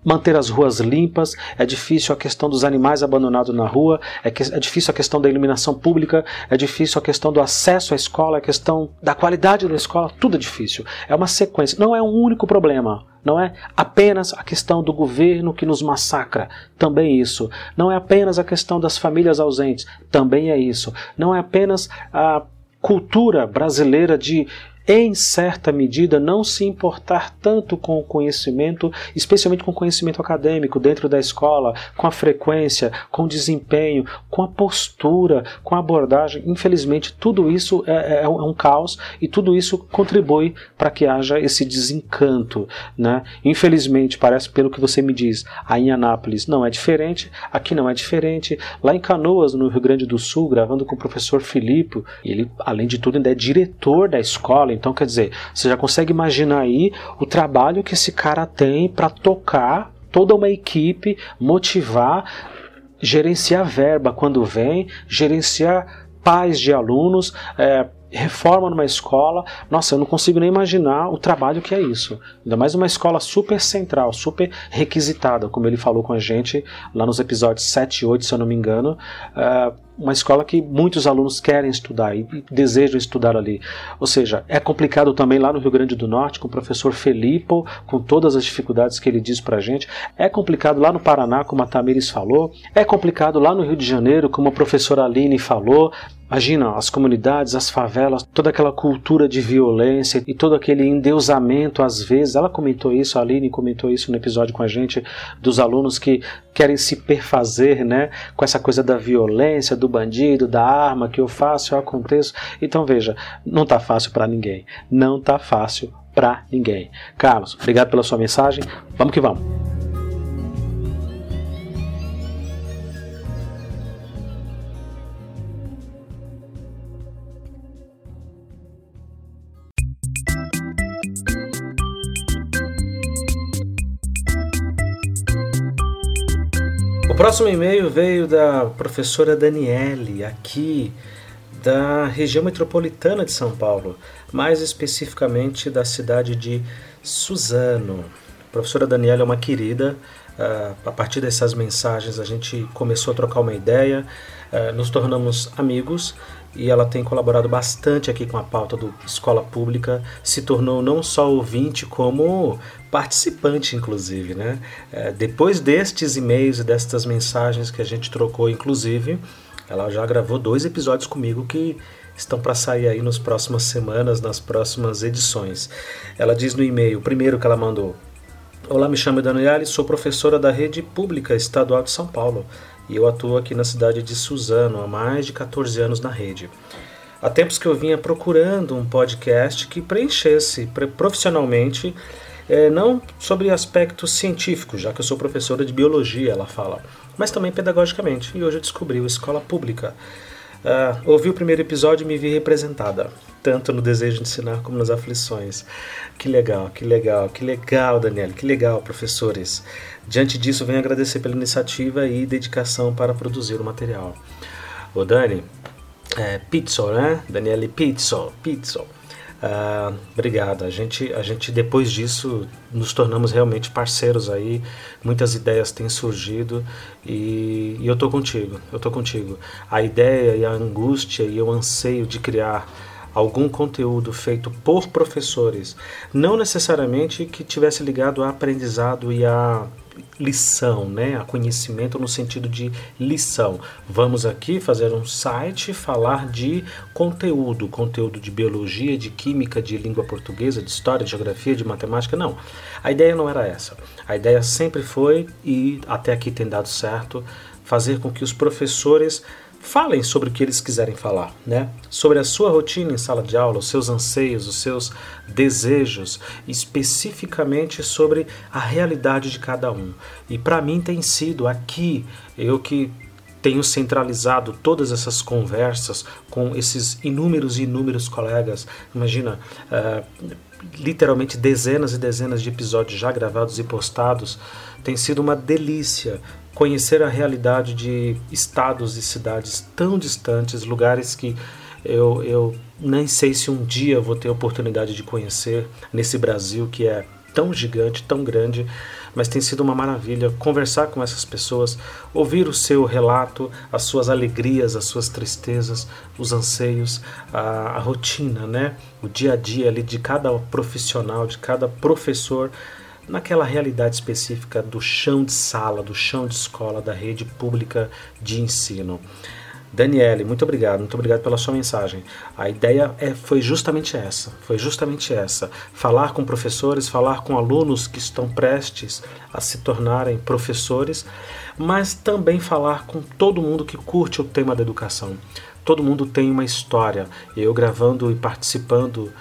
manter as ruas limpas, é difícil a questão dos animais abandonados na rua, é, que, é difícil a questão da iluminação pública, é difícil a questão do acesso à escola, a questão da qualidade da escola, tudo é difícil. É uma sequência, não é um único problema. Não é apenas a questão do governo que nos massacra, também isso. Não é apenas a questão das famílias ausentes, também é isso. Não é apenas a cultura brasileira de em certa medida, não se importar tanto com o conhecimento, especialmente com o conhecimento acadêmico dentro da escola, com a frequência, com o desempenho, com a postura, com a abordagem. Infelizmente, tudo isso é, é, é um caos e tudo isso contribui para que haja esse desencanto. Né? Infelizmente, parece, pelo que você me diz, aí em Anápolis não é diferente, aqui não é diferente. Lá em Canoas, no Rio Grande do Sul, gravando com o professor Filipe, ele, além de tudo, ainda é diretor da escola então, quer dizer, você já consegue imaginar aí o trabalho que esse cara tem para tocar toda uma equipe, motivar, gerenciar verba quando vem, gerenciar pais de alunos, é, reforma numa escola. Nossa, eu não consigo nem imaginar o trabalho que é isso. Ainda mais uma escola super central, super requisitada, como ele falou com a gente lá nos episódios 7 e 8, se eu não me engano. Uh, uma escola que muitos alunos querem estudar e desejam estudar ali. Ou seja, é complicado também lá no Rio Grande do Norte, com o professor Felipe, com todas as dificuldades que ele diz pra gente. É complicado lá no Paraná, como a Tamires falou. É complicado lá no Rio de Janeiro, como a professora Aline falou. Imagina as comunidades, as favelas, toda aquela cultura de violência e todo aquele endeusamento às vezes. Ela comentou isso, a Aline comentou isso no episódio com a gente, dos alunos que querem se perfazer né, com essa coisa da violência, do bandido, da arma que eu faço, eu aconteço. Então veja, não tá fácil para ninguém. Não tá fácil para ninguém. Carlos, obrigado pela sua mensagem. Vamos que vamos. O próximo e-mail veio da professora Daniele, aqui da região metropolitana de São Paulo, mais especificamente da cidade de Suzano. A professora Daniela é uma querida. Uh, a partir dessas mensagens a gente começou a trocar uma ideia, uh, nos tornamos amigos e ela tem colaborado bastante aqui com a pauta do Escola Pública, se tornou não só ouvinte, como participante, inclusive. Né? Uh, depois destes e-mails e destas mensagens que a gente trocou, inclusive, ela já gravou dois episódios comigo que estão para sair aí nas próximas semanas, nas próximas edições. Ela diz no e-mail, o primeiro que ela mandou: Olá, me chamo Daniela sou professora da Rede Pública Estadual de São Paulo e eu atuo aqui na cidade de Suzano há mais de 14 anos na rede. Há tempos que eu vinha procurando um podcast que preenchesse profissionalmente, é, não sobre aspectos científicos, já que eu sou professora de biologia, ela fala, mas também pedagogicamente. E hoje eu descobri o Escola Pública. Uh, ouvi o primeiro episódio e me vi representada, tanto no desejo de ensinar como nas aflições. Que legal, que legal, que legal, Daniel, que legal, professores. Diante disso, venho agradecer pela iniciativa e dedicação para produzir o material. O Dani, é, Pizzo, né? Daniele Pizzo, Pizzo. Ah, obrigado. A gente, a gente depois disso nos tornamos realmente parceiros aí. Muitas ideias têm surgido e, e eu tô contigo. Eu tô contigo. A ideia e a angústia e o anseio de criar algum conteúdo feito por professores, não necessariamente que tivesse ligado a aprendizado e a lição, né? A conhecimento no sentido de lição. Vamos aqui fazer um site falar de conteúdo, conteúdo de biologia, de química, de língua portuguesa, de história, de geografia, de matemática. Não. A ideia não era essa. A ideia sempre foi e até aqui tem dado certo fazer com que os professores falem sobre o que eles quiserem falar, né? Sobre a sua rotina em sala de aula, os seus anseios, os seus desejos, especificamente sobre a realidade de cada um. E para mim tem sido aqui eu que tenho centralizado todas essas conversas com esses inúmeros e inúmeros colegas. Imagina, uh, literalmente dezenas e dezenas de episódios já gravados e postados. Tem sido uma delícia conhecer a realidade de estados e cidades tão distantes, lugares que eu, eu nem sei se um dia vou ter a oportunidade de conhecer nesse Brasil que é tão gigante, tão grande, mas tem sido uma maravilha conversar com essas pessoas, ouvir o seu relato, as suas alegrias, as suas tristezas, os anseios, a, a rotina, né? O dia a dia ali de cada profissional, de cada professor naquela realidade específica do chão de sala, do chão de escola, da rede pública de ensino. Daniele, muito obrigado, muito obrigado pela sua mensagem. A ideia é, foi justamente essa, foi justamente essa. Falar com professores, falar com alunos que estão prestes a se tornarem professores, mas também falar com todo mundo que curte o tema da educação. Todo mundo tem uma história. Eu gravando e participando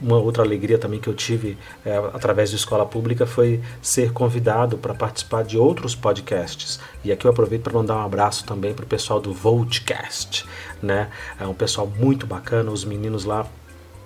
uma outra alegria também que eu tive é, através de escola pública foi ser convidado para participar de outros podcasts. E aqui eu aproveito para mandar um abraço também para o pessoal do Voltcast, né? É um pessoal muito bacana, os meninos lá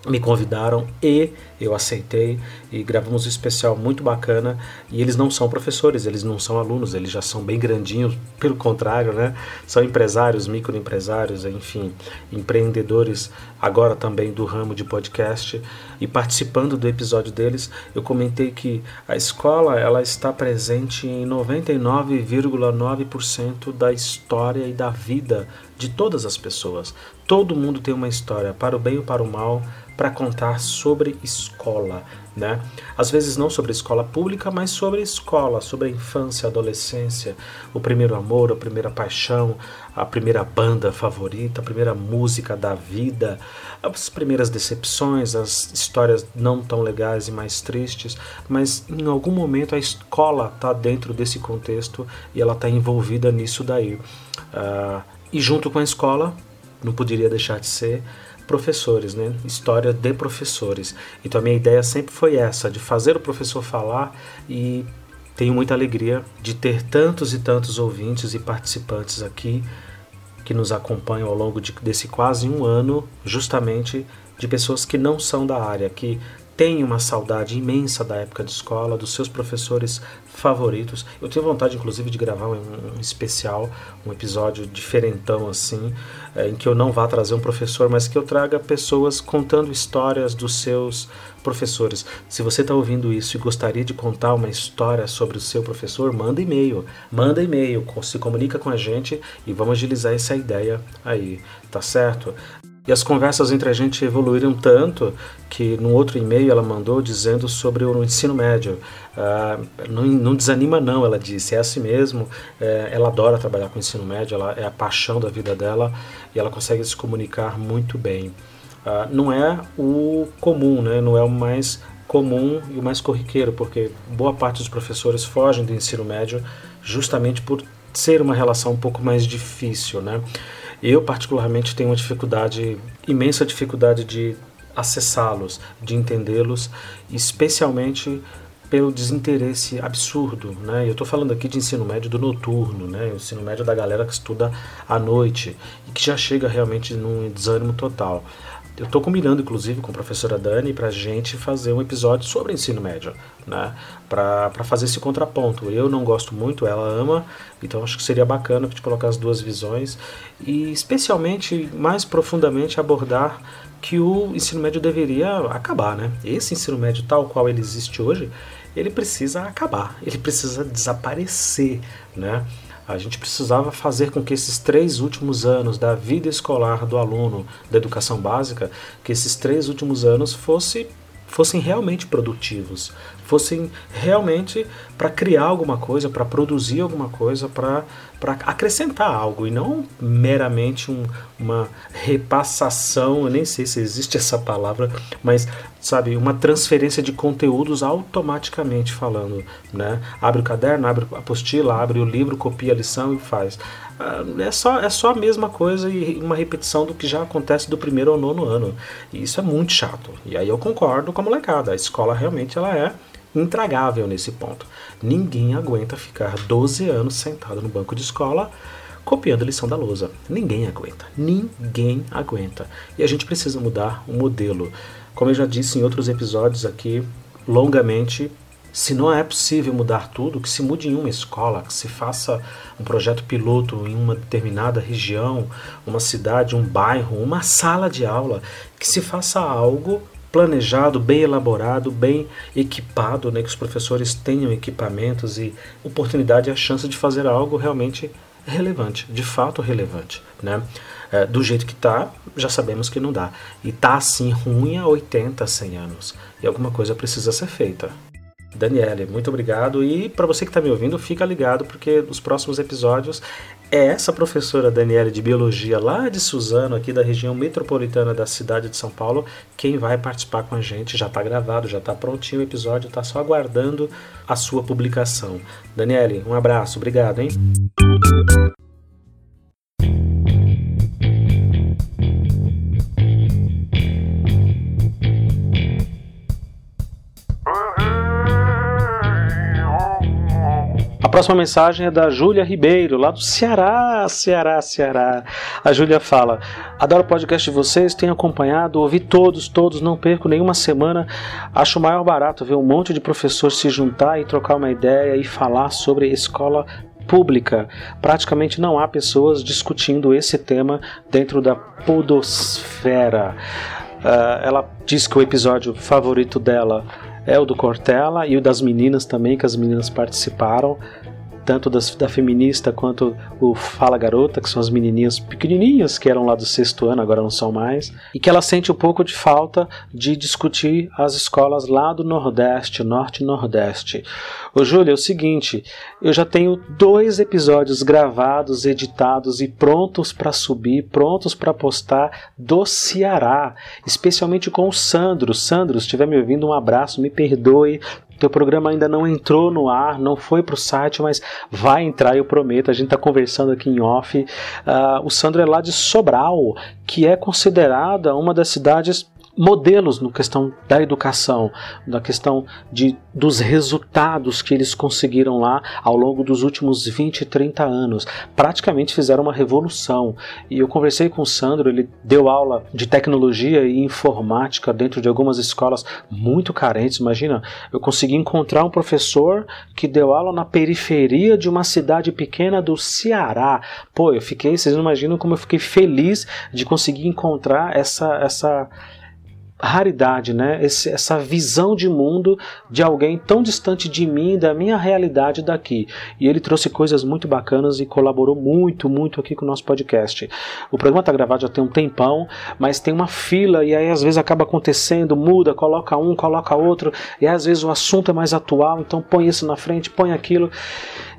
me convidaram e eu aceitei e gravamos um especial muito bacana e eles não são professores, eles não são alunos, eles já são bem grandinhos, pelo contrário, né? São empresários, microempresários, enfim, empreendedores agora também do ramo de podcast e participando do episódio deles, eu comentei que a escola ela está presente em 99,9% da história e da vida de todas as pessoas. Todo mundo tem uma história, para o bem ou para o mal, para contar sobre escola. né? Às vezes não sobre escola pública, mas sobre escola, sobre a infância, a adolescência, o primeiro amor, a primeira paixão, a primeira banda favorita, a primeira música da vida, as primeiras decepções, as histórias não tão legais e mais tristes, mas em algum momento a escola está dentro desse contexto e ela está envolvida nisso daí. Uh, e junto com a escola, não poderia deixar de ser, professores, né? História de professores. Então a minha ideia sempre foi essa, de fazer o professor falar e tenho muita alegria de ter tantos e tantos ouvintes e participantes aqui que nos acompanham ao longo de, desse quase um ano, justamente de pessoas que não são da área, que têm uma saudade imensa da época de escola, dos seus professores favoritos. Eu tenho vontade, inclusive, de gravar um, um especial, um episódio diferentão assim, é, em que eu não vá trazer um professor, mas que eu traga pessoas contando histórias dos seus professores. Se você está ouvindo isso e gostaria de contar uma história sobre o seu professor, manda e-mail. Manda e-mail, se comunica com a gente e vamos agilizar essa ideia aí, tá certo? E as conversas entre a gente evoluíram tanto que no outro e-mail ela mandou dizendo sobre o ensino médio. Uh, não, não, desanima não, ela disse, é assim mesmo. É, ela adora trabalhar com o ensino médio, ela, é a paixão da vida dela e ela consegue se comunicar muito bem. Uh, não é o comum, né? não é o mais comum e o mais corriqueiro, porque boa parte dos professores fogem do ensino médio justamente por ser uma relação um pouco mais difícil, né? Eu, particularmente, tenho uma dificuldade, imensa dificuldade de acessá-los, de entendê-los, especialmente pelo desinteresse absurdo, né? Eu estou falando aqui de ensino médio do noturno, né? O ensino médio da galera que estuda à noite e que já chega realmente num desânimo total. Eu estou combinando, inclusive, com a professora Dani para a gente fazer um episódio sobre ensino médio, né? Para fazer esse contraponto. Eu não gosto muito, ela ama, então acho que seria bacana a gente colocar as duas visões e, especialmente, mais profundamente, abordar que o ensino médio deveria acabar, né? Esse ensino médio tal qual ele existe hoje, ele precisa acabar, ele precisa desaparecer, né? A gente precisava fazer com que esses três últimos anos da vida escolar do aluno da educação básica, que esses três últimos anos fosse, fossem realmente produtivos, fossem realmente para criar alguma coisa, para produzir alguma coisa, para acrescentar algo e não meramente um, uma repassação, eu nem sei se existe essa palavra, mas sabe, uma transferência de conteúdos automaticamente falando, né? Abre o caderno, abre a apostila, abre o livro, copia a lição e faz. Ah, é só, é só a mesma coisa e uma repetição do que já acontece do primeiro ao nono ano. E isso é muito chato. E aí eu concordo com a molecada. A escola realmente ela é intragável nesse ponto. Ninguém aguenta ficar 12 anos sentado no banco de escola copiando a lição da lousa. Ninguém aguenta. Ninguém aguenta. E a gente precisa mudar o modelo. Como eu já disse em outros episódios aqui, longamente, se não é possível mudar tudo, que se mude em uma escola, que se faça um projeto piloto em uma determinada região, uma cidade, um bairro, uma sala de aula, que se faça algo planejado, bem elaborado, bem equipado, né, que os professores tenham equipamentos e oportunidade e a chance de fazer algo realmente relevante, de fato relevante, né? É, do jeito que está, já sabemos que não dá. E tá assim ruim há 80, 100 anos. E alguma coisa precisa ser feita. Daniele, muito obrigado. E para você que está me ouvindo, fica ligado, porque nos próximos episódios é essa professora Daniele de Biologia, lá de Suzano, aqui da região metropolitana da cidade de São Paulo, quem vai participar com a gente. Já está gravado, já está prontinho o episódio, está só aguardando a sua publicação. Daniele, um abraço, obrigado, hein? Próxima mensagem é da Júlia Ribeiro, lá do Ceará, Ceará, Ceará. A Júlia fala: Adoro o podcast de vocês, tenho acompanhado, ouvi todos, todos, não perco nenhuma semana. Acho o maior barato ver um monte de professores se juntar e trocar uma ideia e falar sobre escola pública. Praticamente não há pessoas discutindo esse tema dentro da podosfera. Uh, ela diz que o episódio favorito dela é o do Cortella e o das meninas também, que as meninas participaram. Tanto das, da feminista quanto o Fala Garota, que são as menininhas pequenininhas que eram lá do sexto ano, agora não são mais, e que ela sente um pouco de falta de discutir as escolas lá do Nordeste, Norte e Nordeste. Ô Júlia, é o seguinte, eu já tenho dois episódios gravados, editados e prontos para subir, prontos para postar do Ceará, especialmente com o Sandro. Sandro, se estiver me ouvindo, um abraço, me perdoe teu programa ainda não entrou no ar, não foi para o site, mas vai entrar, eu prometo. A gente está conversando aqui em off. Uh, o Sandro é lá de Sobral, que é considerada uma das cidades modelos no questão da educação, na questão de, dos resultados que eles conseguiram lá ao longo dos últimos 20, 30 anos. Praticamente fizeram uma revolução. E eu conversei com o Sandro, ele deu aula de tecnologia e informática dentro de algumas escolas muito carentes. Imagina, eu consegui encontrar um professor que deu aula na periferia de uma cidade pequena do Ceará. Pô, eu fiquei, vocês não imaginam como eu fiquei feliz de conseguir encontrar essa essa raridade, né? Esse, essa visão de mundo de alguém tão distante de mim, da minha realidade daqui. E ele trouxe coisas muito bacanas e colaborou muito, muito aqui com o nosso podcast. O programa está gravado já tem um tempão, mas tem uma fila e aí às vezes acaba acontecendo, muda, coloca um, coloca outro, e às vezes o assunto é mais atual, então põe isso na frente, põe aquilo.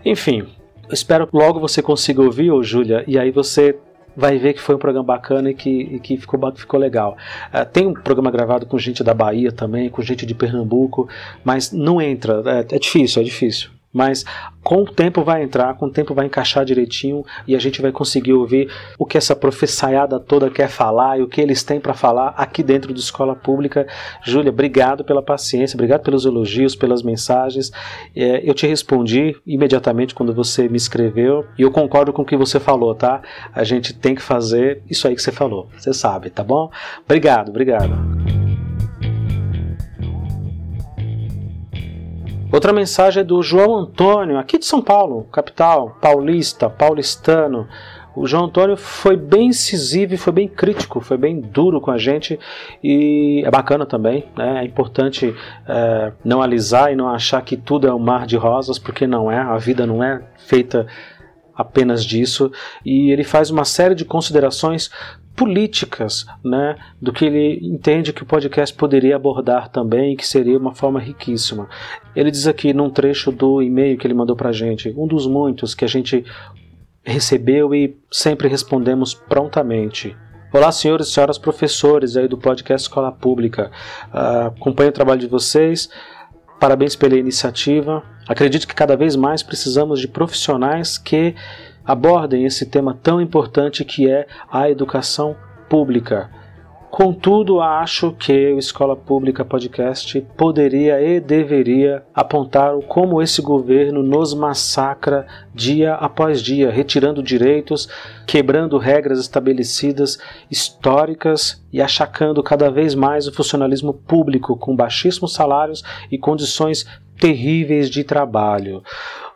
Enfim, espero que logo você consiga ouvir, ô Júlia, e aí você vai ver que foi um programa bacana e que, e que ficou, ficou legal. Uh, tem um programa gravado com gente da Bahia também, com gente de Pernambuco, mas não entra, é, é difícil, é difícil mas com o tempo vai entrar, com o tempo vai encaixar direitinho e a gente vai conseguir ouvir o que essa professaiada toda quer falar e o que eles têm para falar aqui dentro de escola pública. Júlia, obrigado pela paciência, obrigado pelos elogios, pelas mensagens. É, eu te respondi imediatamente quando você me escreveu e eu concordo com o que você falou, tá? A gente tem que fazer isso aí que você falou, você sabe, tá bom? Obrigado, obrigado. Outra mensagem é do João Antônio, aqui de São Paulo, capital, paulista, paulistano. O João Antônio foi bem incisivo e foi bem crítico, foi bem duro com a gente e é bacana também. Né? É importante é, não alisar e não achar que tudo é um mar de rosas, porque não é, a vida não é feita apenas disso. E ele faz uma série de considerações políticas, né, do que ele entende que o podcast poderia abordar também, que seria uma forma riquíssima. Ele diz aqui num trecho do e-mail que ele mandou para gente, um dos muitos que a gente recebeu e sempre respondemos prontamente. Olá, senhores e senhoras professores aí do podcast Escola Pública. Uh, acompanho o trabalho de vocês. Parabéns pela iniciativa. Acredito que cada vez mais precisamos de profissionais que abordem esse tema tão importante que é a educação pública. Contudo, acho que o Escola Pública Podcast poderia e deveria apontar como esse governo nos massacra dia após dia, retirando direitos, quebrando regras estabelecidas históricas e achacando cada vez mais o funcionalismo público com baixíssimos salários e condições terríveis de trabalho.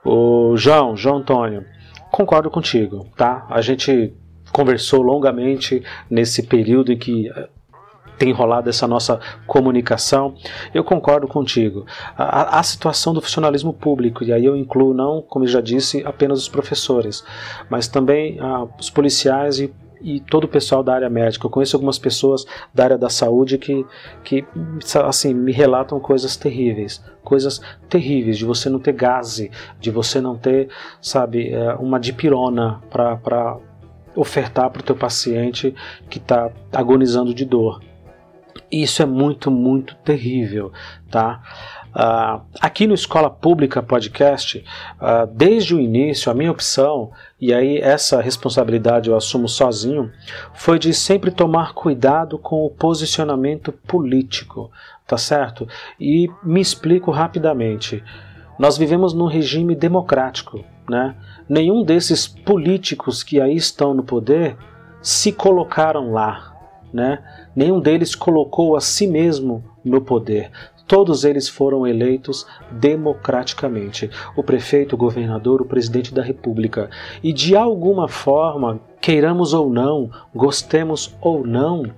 O João, João Antônio, concordo contigo, tá? A gente conversou longamente nesse período em que eh, tem rolado essa nossa comunicação. Eu concordo contigo. A, a, situação do funcionalismo público, e aí eu incluo não, como eu já disse, apenas os professores, mas também ah, os policiais e e todo o pessoal da área médica. Eu conheço algumas pessoas da área da saúde que, que assim, me relatam coisas terríveis. Coisas terríveis de você não ter gase, de você não ter, sabe, é, uma dipirona para ofertar para o teu paciente que está agonizando de dor. Isso é muito, muito terrível, tá? Uh, aqui no Escola Pública Podcast, uh, desde o início, a minha opção, e aí essa responsabilidade eu assumo sozinho, foi de sempre tomar cuidado com o posicionamento político, tá certo? E me explico rapidamente. Nós vivemos num regime democrático, né? Nenhum desses políticos que aí estão no poder se colocaram lá, né? Nenhum deles colocou a si mesmo no poder. Todos eles foram eleitos democraticamente: o prefeito, o governador, o presidente da república. E de alguma forma, queiramos ou não, gostemos ou não,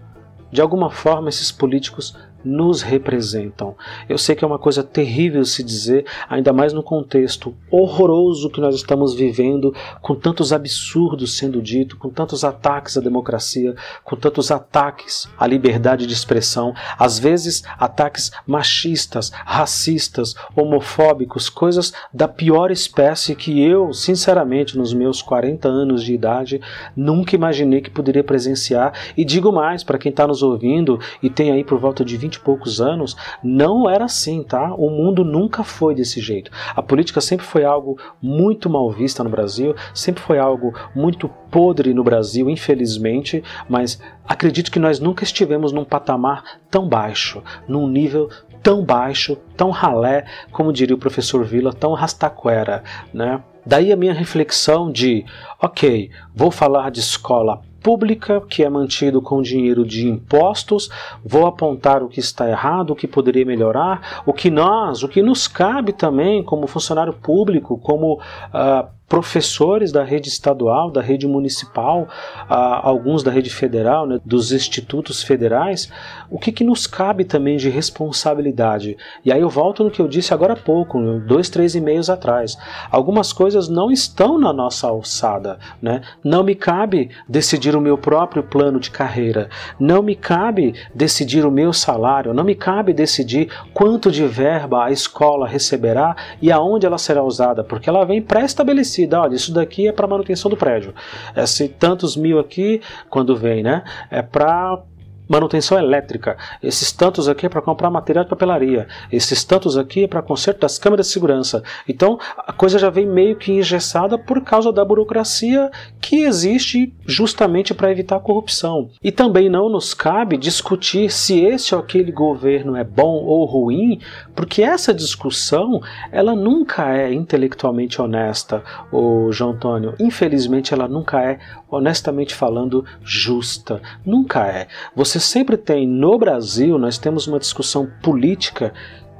de alguma forma esses políticos nos representam. Eu sei que é uma coisa terrível se dizer, ainda mais no contexto horroroso que nós estamos vivendo, com tantos absurdos sendo dito, com tantos ataques à democracia, com tantos ataques à liberdade de expressão, às vezes ataques machistas, racistas, homofóbicos, coisas da pior espécie que eu, sinceramente, nos meus 40 anos de idade, nunca imaginei que poderia presenciar. E digo mais, para quem está nos ouvindo e tem aí por volta de 20 e poucos anos, não era assim, tá? O mundo nunca foi desse jeito. A política sempre foi algo muito mal vista no Brasil, sempre foi algo muito podre no Brasil, infelizmente, mas acredito que nós nunca estivemos num patamar tão baixo, num nível tão baixo, tão ralé, como diria o professor Vila, tão rastaquera, né? Daí a minha reflexão de, ok, vou falar de escola pública que é mantido com dinheiro de impostos, vou apontar o que está errado, o que poderia melhorar, o que nós, o que nos cabe também como funcionário público, como uh, professores da rede estadual, da rede municipal, alguns da rede federal, né, dos institutos federais, o que, que nos cabe também de responsabilidade? E aí eu volto no que eu disse agora há pouco, dois, três e-mails atrás. Algumas coisas não estão na nossa alçada. Né? Não me cabe decidir o meu próprio plano de carreira, não me cabe decidir o meu salário, não me cabe decidir quanto de verba a escola receberá e aonde ela será usada, porque ela vem pré-estabelecida estabelecida, olha, isso daqui é para manutenção do prédio. Esse tantos mil aqui, quando vem, né, é para manutenção elétrica. Esses tantos aqui é para comprar material de papelaria. Esses tantos aqui é para conserto das câmeras de segurança. Então a coisa já vem meio que engessada por causa da burocracia que existe justamente para evitar a corrupção. E também não nos cabe discutir se esse ou aquele governo é bom ou ruim, porque essa discussão ela nunca é intelectualmente honesta, o João Antônio. Infelizmente ela nunca é, honestamente falando, justa. Nunca é. Você sempre tem no Brasil, nós temos uma discussão política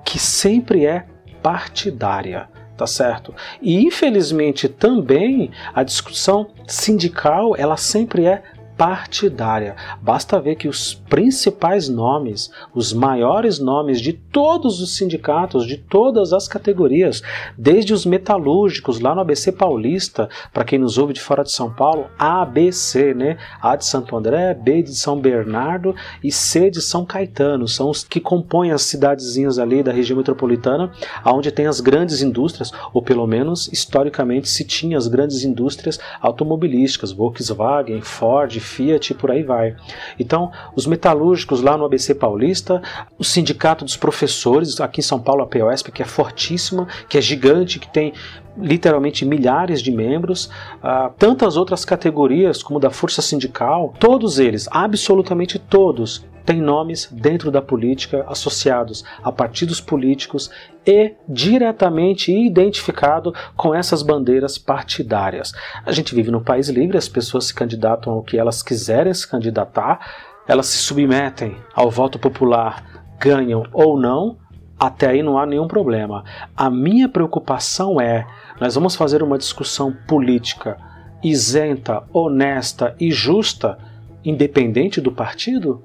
que sempre é partidária, tá certo? E infelizmente também a discussão sindical, ela sempre é partidária. Basta ver que os principais nomes, os maiores nomes de todos os sindicatos, de todas as categorias, desde os metalúrgicos lá no ABC Paulista, para quem nos ouve de fora de São Paulo, ABC, né? A de Santo André, B de São Bernardo e C de São Caetano, são os que compõem as cidadezinhas ali da região metropolitana, onde tem as grandes indústrias, ou pelo menos historicamente se tinha as grandes indústrias automobilísticas, Volkswagen, Ford, Fiat e por aí vai. Então, os metalúrgicos lá no ABC Paulista, o Sindicato dos Professores, aqui em São Paulo, a POSP, que é fortíssima, que é gigante, que tem literalmente milhares de membros, uh, tantas outras categorias como da Força Sindical, todos eles, absolutamente todos, têm nomes dentro da política associados a partidos políticos e diretamente identificado com essas bandeiras partidárias. A gente vive num país livre, as pessoas se candidatam ao que elas quiserem se candidatar, elas se submetem ao voto popular, ganham ou não, até aí não há nenhum problema. A minha preocupação é: nós vamos fazer uma discussão política isenta, honesta e justa, independente do partido?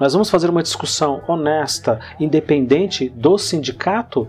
Nós vamos fazer uma discussão honesta, independente do sindicato?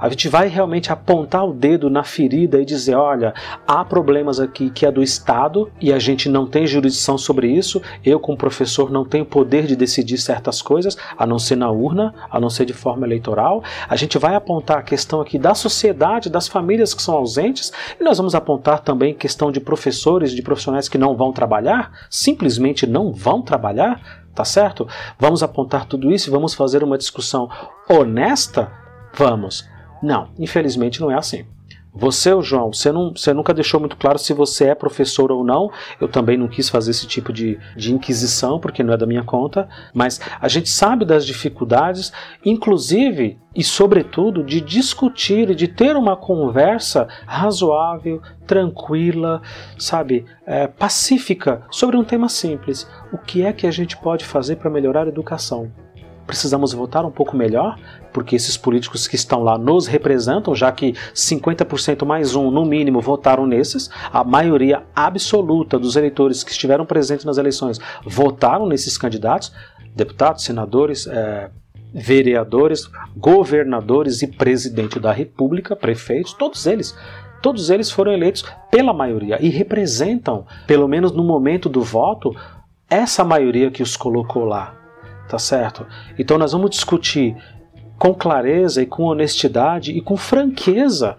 A gente vai realmente apontar o dedo na ferida e dizer: olha, há problemas aqui que é do Estado e a gente não tem jurisdição sobre isso. Eu, como professor, não tenho poder de decidir certas coisas, a não ser na urna, a não ser de forma eleitoral. A gente vai apontar a questão aqui da sociedade, das famílias que são ausentes, e nós vamos apontar também questão de professores, de profissionais que não vão trabalhar, simplesmente não vão trabalhar tá certo? Vamos apontar tudo isso e vamos fazer uma discussão honesta? Vamos. Não, infelizmente não é assim. Você, João, você, não, você nunca deixou muito claro se você é professor ou não. Eu também não quis fazer esse tipo de, de inquisição, porque não é da minha conta. Mas a gente sabe das dificuldades, inclusive e, sobretudo, de discutir e de ter uma conversa razoável, tranquila, sabe, é, pacífica sobre um tema simples. O que é que a gente pode fazer para melhorar a educação? Precisamos votar um pouco melhor, porque esses políticos que estão lá nos representam, já que 50% mais um, no mínimo, votaram nesses, a maioria absoluta dos eleitores que estiveram presentes nas eleições votaram nesses candidatos, deputados, senadores, é, vereadores, governadores e presidente da República, prefeitos, todos eles. Todos eles foram eleitos pela maioria e representam, pelo menos no momento do voto, essa maioria que os colocou lá. Tá certo? Então nós vamos discutir com clareza e com honestidade e com franqueza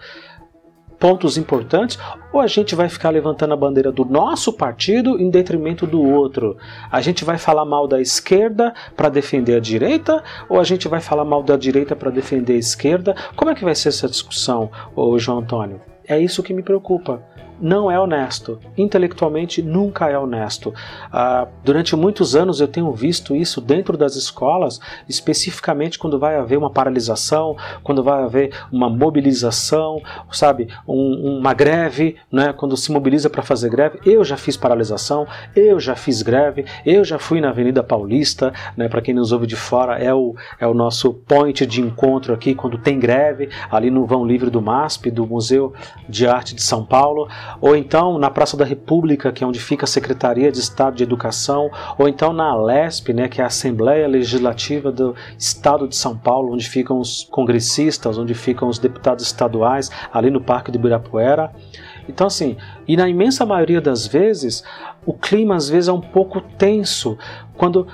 pontos importantes, ou a gente vai ficar levantando a bandeira do nosso partido em detrimento do outro? A gente vai falar mal da esquerda para defender a direita, ou a gente vai falar mal da direita para defender a esquerda? Como é que vai ser essa discussão, ô João Antônio? É isso que me preocupa não é honesto. Intelectualmente nunca é honesto. Ah, durante muitos anos eu tenho visto isso dentro das escolas, especificamente quando vai haver uma paralisação, quando vai haver uma mobilização, sabe, um, uma greve, né, quando se mobiliza para fazer greve. Eu já fiz paralisação, eu já fiz greve, eu já fui na Avenida Paulista, né, para quem nos ouve de fora, é o, é o nosso point de encontro aqui quando tem greve, ali no Vão Livre do MASP, do Museu de Arte de São Paulo ou então na Praça da República, que é onde fica a Secretaria de Estado de Educação, ou então na Alesp, né, que é a Assembleia Legislativa do Estado de São Paulo, onde ficam os congressistas, onde ficam os deputados estaduais, ali no Parque do Ibirapuera. Então, assim, e na imensa maioria das vezes, o clima às vezes é um pouco tenso. Quando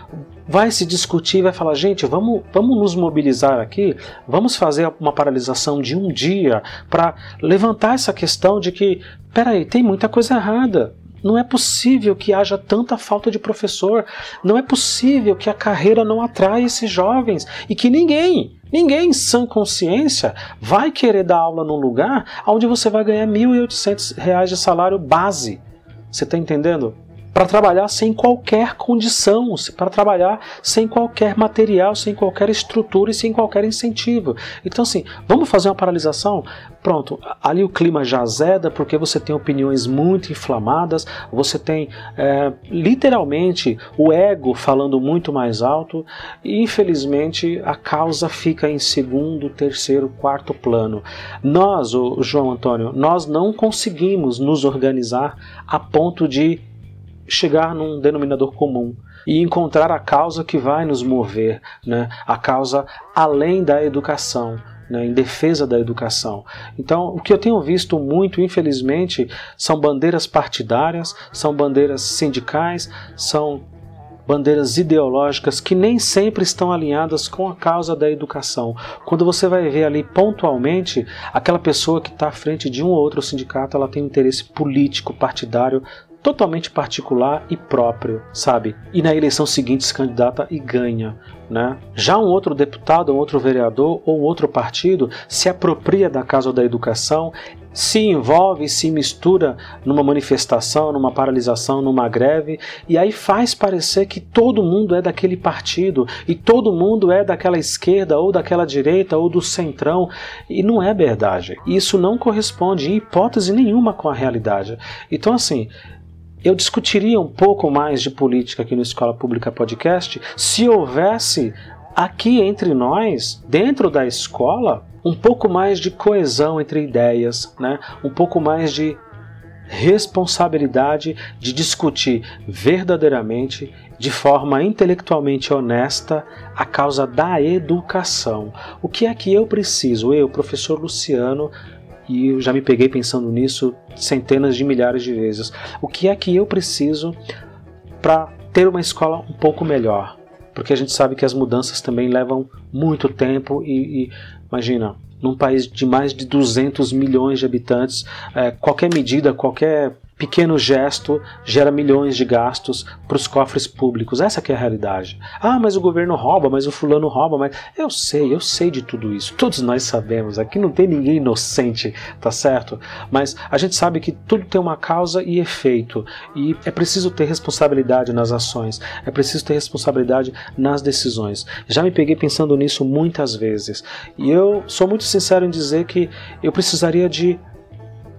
vai se discutir, vai falar, gente, vamos, vamos nos mobilizar aqui, vamos fazer uma paralisação de um dia para levantar essa questão de que, peraí, tem muita coisa errada. Não é possível que haja tanta falta de professor. Não é possível que a carreira não atraia esses jovens e que ninguém, ninguém sã consciência vai querer dar aula num lugar onde você vai ganhar R$ 1.800 de salário base. Você está entendendo? Para trabalhar sem qualquer condição, para trabalhar sem qualquer material, sem qualquer estrutura e sem qualquer incentivo. Então, assim, vamos fazer uma paralisação? Pronto, ali o clima já zeda porque você tem opiniões muito inflamadas, você tem é, literalmente o ego falando muito mais alto e infelizmente a causa fica em segundo, terceiro, quarto plano. Nós, o João Antônio, nós não conseguimos nos organizar a ponto de chegar num denominador comum e encontrar a causa que vai nos mover, né? a causa além da educação. Né, em defesa da educação. Então, o que eu tenho visto muito, infelizmente, são bandeiras partidárias, são bandeiras sindicais, são bandeiras ideológicas que nem sempre estão alinhadas com a causa da educação. Quando você vai ver ali pontualmente, aquela pessoa que está à frente de um ou outro sindicato, ela tem um interesse político, partidário totalmente particular e próprio, sabe? E na eleição seguinte se candidata e ganha. Né? Já um outro deputado, um outro vereador ou outro partido se apropria da causa da educação, se envolve, se mistura numa manifestação, numa paralisação, numa greve, e aí faz parecer que todo mundo é daquele partido e todo mundo é daquela esquerda ou daquela direita ou do centrão, e não é verdade. Isso não corresponde em hipótese nenhuma com a realidade. Então, assim, eu discutiria um pouco mais de política aqui no Escola Pública Podcast se houvesse aqui entre nós, dentro da escola, um pouco mais de coesão entre ideias, né? um pouco mais de responsabilidade de discutir verdadeiramente, de forma intelectualmente honesta, a causa da educação. O que é que eu preciso, eu, professor Luciano, e eu já me peguei pensando nisso centenas de milhares de vezes. O que é que eu preciso para ter uma escola um pouco melhor? Porque a gente sabe que as mudanças também levam muito tempo e, e imagina, num país de mais de 200 milhões de habitantes, é, qualquer medida, qualquer pequeno gesto gera milhões de gastos para os cofres públicos. Essa é a realidade. Ah, mas o governo rouba, mas o fulano rouba, mas eu sei, eu sei de tudo isso. Todos nós sabemos. Aqui não tem ninguém inocente, tá certo? Mas a gente sabe que tudo tem uma causa e efeito e é preciso ter responsabilidade nas ações. É preciso ter responsabilidade nas decisões. Já me peguei pensando nisso muitas vezes. E eu sou muito sincero em dizer que eu precisaria de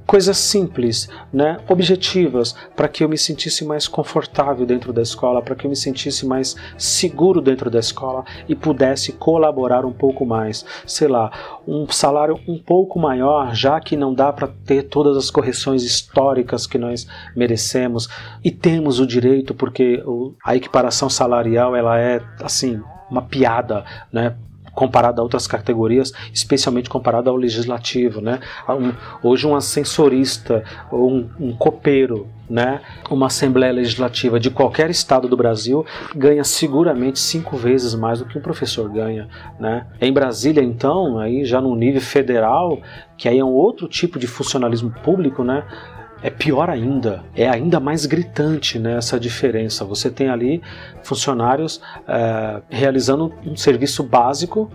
coisas simples, né, objetivas, para que eu me sentisse mais confortável dentro da escola, para que eu me sentisse mais seguro dentro da escola e pudesse colaborar um pouco mais. Sei lá, um salário um pouco maior, já que não dá para ter todas as correções históricas que nós merecemos e temos o direito, porque a equiparação salarial ela é assim uma piada, né? Comparado a outras categorias, especialmente comparado ao legislativo. Né? Um, hoje, um ascensorista ou um, um copeiro né, uma Assembleia Legislativa de qualquer estado do Brasil ganha seguramente cinco vezes mais do que um professor ganha. Né? Em Brasília, então, aí já no nível federal, que aí é um outro tipo de funcionalismo público, né? É pior ainda, é ainda mais gritante né, essa diferença. Você tem ali funcionários é, realizando um serviço básico,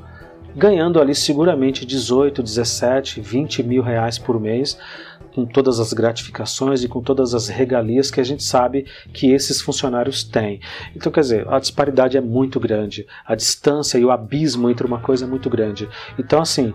ganhando ali seguramente 18, 17, 20 mil reais por mês, com todas as gratificações e com todas as regalias que a gente sabe que esses funcionários têm. Então, quer dizer, a disparidade é muito grande, a distância e o abismo entre uma coisa é muito grande. Então, assim,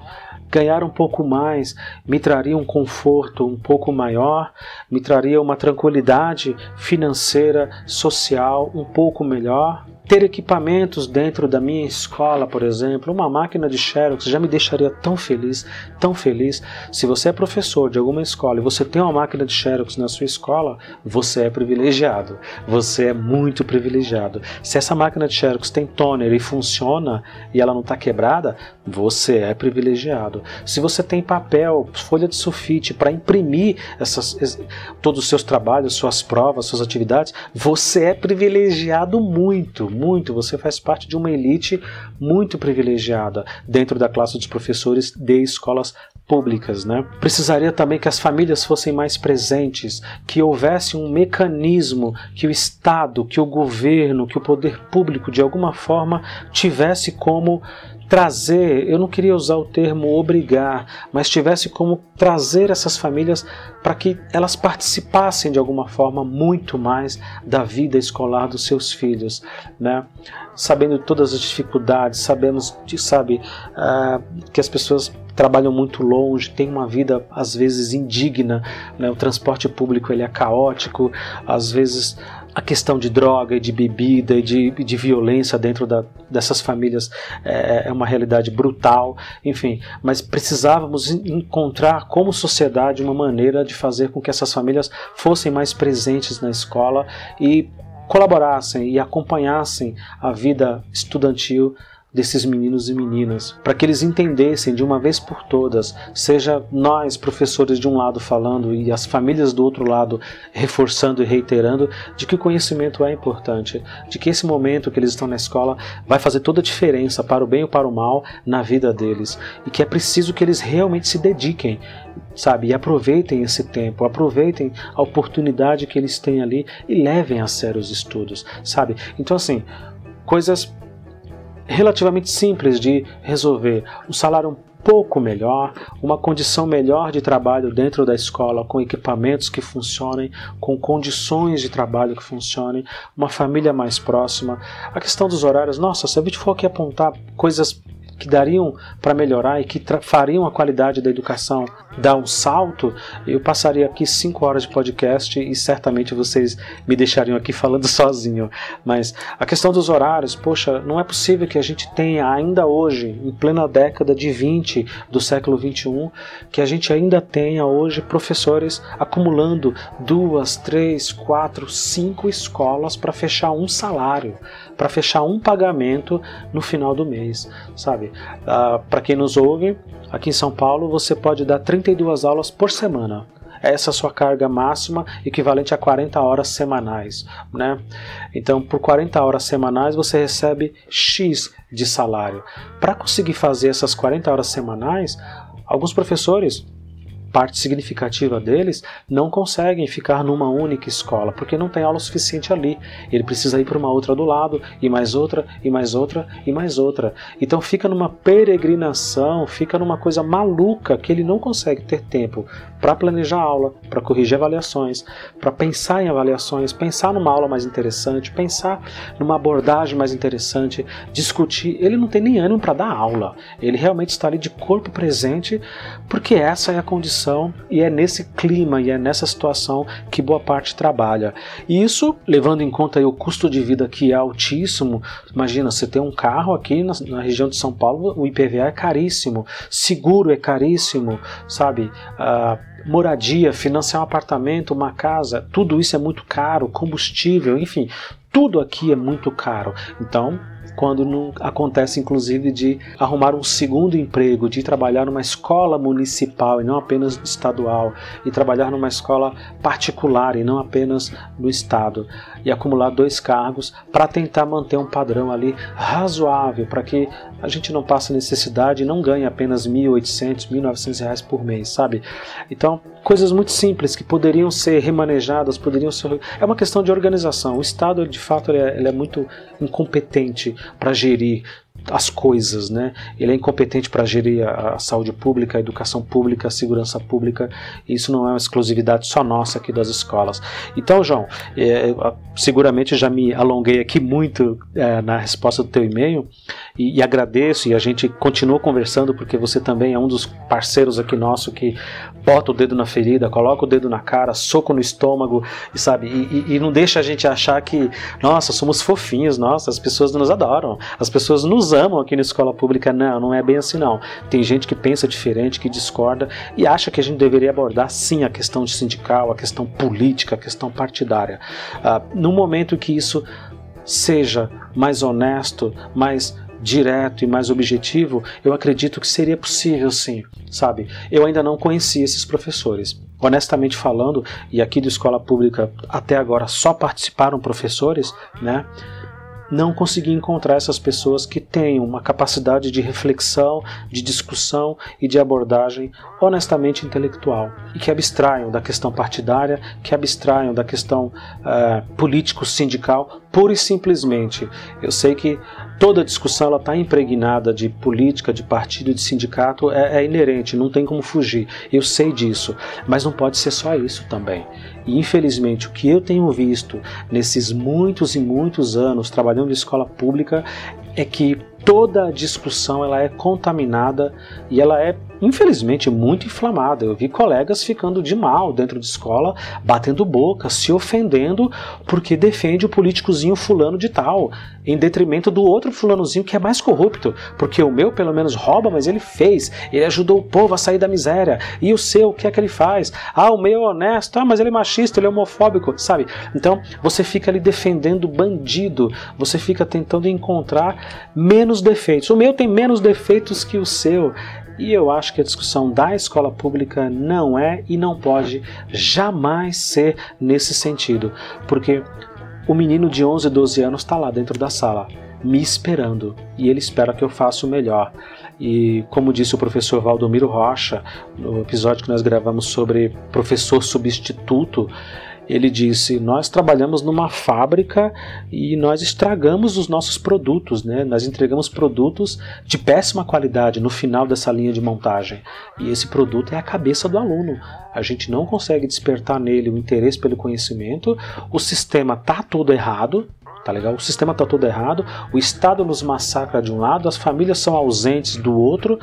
ganhar um pouco mais me traria um conforto um pouco maior, me traria uma tranquilidade financeira, social um pouco melhor, ter equipamentos dentro da minha escola, por exemplo, uma máquina de Xerox já me deixaria tão feliz, tão feliz. Se você é professor de alguma escola e você tem uma máquina de Xerox na sua escola, você é privilegiado. Você é muito privilegiado. Se essa máquina de Xerox tem toner e funciona e ela não está quebrada, você é privilegiado. Se você tem papel, folha de sulfite para imprimir essas, todos os seus trabalhos, suas provas, suas atividades, você é privilegiado muito muito, você faz parte de uma elite muito privilegiada dentro da classe dos professores de escolas públicas, né? Precisaria também que as famílias fossem mais presentes, que houvesse um mecanismo que o Estado, que o governo, que o poder público de alguma forma tivesse como trazer, eu não queria usar o termo obrigar, mas tivesse como trazer essas famílias para que elas participassem de alguma forma muito mais da vida escolar dos seus filhos, né? Sabendo todas as dificuldades, sabemos, sabe, uh, que as pessoas trabalham muito longe, têm uma vida às vezes indigna, né? o transporte público ele é caótico, às vezes a questão de droga e de bebida e de, de violência dentro da, dessas famílias é, é, uma realidade brutal, enfim, mas precisávamos encontrar como sociedade uma maneira de fazer com que essas famílias fossem mais presentes na escola e colaborassem e acompanhassem a vida estudantil desses meninos e meninas, para que eles entendessem de uma vez por todas, seja nós, professores de um lado falando e as famílias do outro lado reforçando e reiterando, de que o conhecimento é importante, de que esse momento que eles estão na escola vai fazer toda a diferença para o bem ou para o mal na vida deles e que é preciso que eles realmente se dediquem sabe? E aproveitem esse tempo, aproveitem a oportunidade que eles têm ali e levem a sério os estudos, sabe? Então, assim, coisas relativamente simples de resolver. Um salário um pouco melhor, uma condição melhor de trabalho dentro da escola, com equipamentos que funcionem, com condições de trabalho que funcionem, uma família mais próxima. A questão dos horários, nossa, se a gente for aqui apontar coisas que dariam para melhorar e que fariam a qualidade da educação dar um salto, eu passaria aqui cinco horas de podcast e certamente vocês me deixariam aqui falando sozinho. Mas a questão dos horários, poxa, não é possível que a gente tenha ainda hoje, em plena década de 20 do século 21, que a gente ainda tenha hoje professores acumulando duas, três, quatro, cinco escolas para fechar um salário, para fechar um pagamento no final do mês, sabe? Ah, para quem nos ouve, aqui em São Paulo você pode dar 32 aulas por semana. Essa é a sua carga máxima, equivalente a 40 horas semanais. Né? Então, por 40 horas semanais, você recebe X de salário. Para conseguir fazer essas 40 horas semanais, alguns professores parte significativa deles não conseguem ficar numa única escola, porque não tem aula suficiente ali. Ele precisa ir para uma outra do lado, e mais outra, e mais outra, e mais outra. Então fica numa peregrinação, fica numa coisa maluca que ele não consegue ter tempo para planejar aula, para corrigir avaliações, para pensar em avaliações, pensar numa aula mais interessante, pensar numa abordagem mais interessante, discutir. Ele não tem nem ânimo para dar aula. Ele realmente está ali de corpo presente, porque essa é a condição situação e é nesse clima e é nessa situação que boa parte trabalha. E isso, levando em conta o custo de vida que é altíssimo, imagina, você tem um carro aqui na, na região de São Paulo, o IPVA é caríssimo, seguro é caríssimo, sabe? Moradia, financiar um apartamento, uma casa, tudo isso é muito caro, combustível, enfim, tudo aqui é muito caro. Então, quando não acontece, inclusive, de arrumar um segundo emprego, de trabalhar numa escola municipal e não apenas estadual, e trabalhar numa escola particular e não apenas no estado, e acumular dois cargos para tentar manter um padrão ali razoável, para que a gente não passe necessidade e não ganhe apenas R$ 1.800, R$ 1.900 por mês, sabe? Então, coisas muito simples que poderiam ser remanejadas, poderiam ser. É uma questão de organização. O Estado, de fato, ele é, ele é muito incompetente para gerir as coisas, né? Ele é incompetente para gerir a, a, saúde pública, a educação pública, a segurança pública. Isso não é uma exclusividade só nossa aqui das escolas. Então, João, é, seguramente já me alonguei aqui muito é, na resposta do teu e-mail e, e, agradeço e a gente continua conversando porque você também é um dos parceiros aqui nosso que bota o dedo na ferida, coloca o dedo na cara, soco no estômago e sabe e, e, não deixa a gente achar que nossa somos fofinhos, nossa as pessoas nos adoram, as pessoas nos amam aqui na escola pública. Não, não é bem assim não. Tem gente que pensa diferente, que discorda e acha que a gente deveria abordar sim a questão sindical, a questão política, a questão partidária. Ah, no momento que isso seja mais honesto, mais direto e mais objetivo, eu acredito que seria possível sim, sabe? Eu ainda não conhecia esses professores. Honestamente falando, e aqui de escola pública até agora só participaram professores, né? não consegui encontrar essas pessoas que tenham uma capacidade de reflexão, de discussão e de abordagem honestamente intelectual e que abstraiam da questão partidária, que abstraiam da questão uh, político-sindical, pura e simplesmente. Eu sei que toda discussão está impregnada de política, de partido, de sindicato, é, é inerente, não tem como fugir. Eu sei disso, mas não pode ser só isso também. E infelizmente o que eu tenho visto nesses muitos e muitos anos trabalhando em escola pública é que toda a discussão ela é contaminada e ela é infelizmente muito inflamada. Eu vi colegas ficando de mal dentro de escola, batendo boca, se ofendendo porque defende o políticozinho fulano de tal, em detrimento do outro fulanozinho que é mais corrupto, porque o meu pelo menos rouba, mas ele fez, ele ajudou o povo a sair da miséria. E o seu, o que é que ele faz? Ah, o meu é honesto, ah, mas ele é machista, ele é homofóbico, sabe? Então, você fica ali defendendo bandido, você fica tentando encontrar menos menos defeitos. O meu tem menos defeitos que o seu. E eu acho que a discussão da escola pública não é e não pode jamais ser nesse sentido, porque o menino de 11, 12 anos está lá dentro da sala, me esperando, e ele espera que eu faça o melhor. E como disse o professor Valdomiro Rocha, no episódio que nós gravamos sobre professor substituto, ele disse: Nós trabalhamos numa fábrica e nós estragamos os nossos produtos, né? nós entregamos produtos de péssima qualidade no final dessa linha de montagem. E esse produto é a cabeça do aluno. A gente não consegue despertar nele o interesse pelo conhecimento, o sistema está todo errado, tá legal? O sistema está todo errado, o Estado nos massacra de um lado, as famílias são ausentes do outro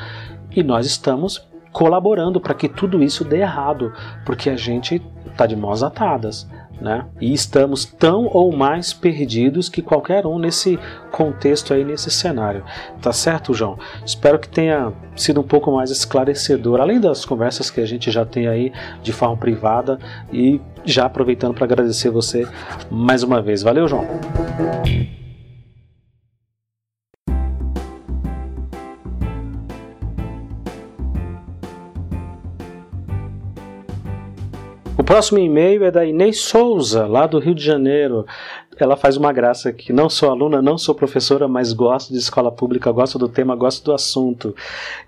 e nós estamos colaborando para que tudo isso dê errado, porque a gente está de mãos atadas. Né? E estamos tão ou mais perdidos que qualquer um nesse contexto aí, nesse cenário. Tá certo, João? Espero que tenha sido um pouco mais esclarecedor, além das conversas que a gente já tem aí de forma privada e já aproveitando para agradecer você mais uma vez. Valeu, João! Próximo e-mail é da Inês Souza, lá do Rio de Janeiro. Ela faz uma graça aqui. Não sou aluna, não sou professora, mas gosto de escola pública, gosto do tema, gosto do assunto.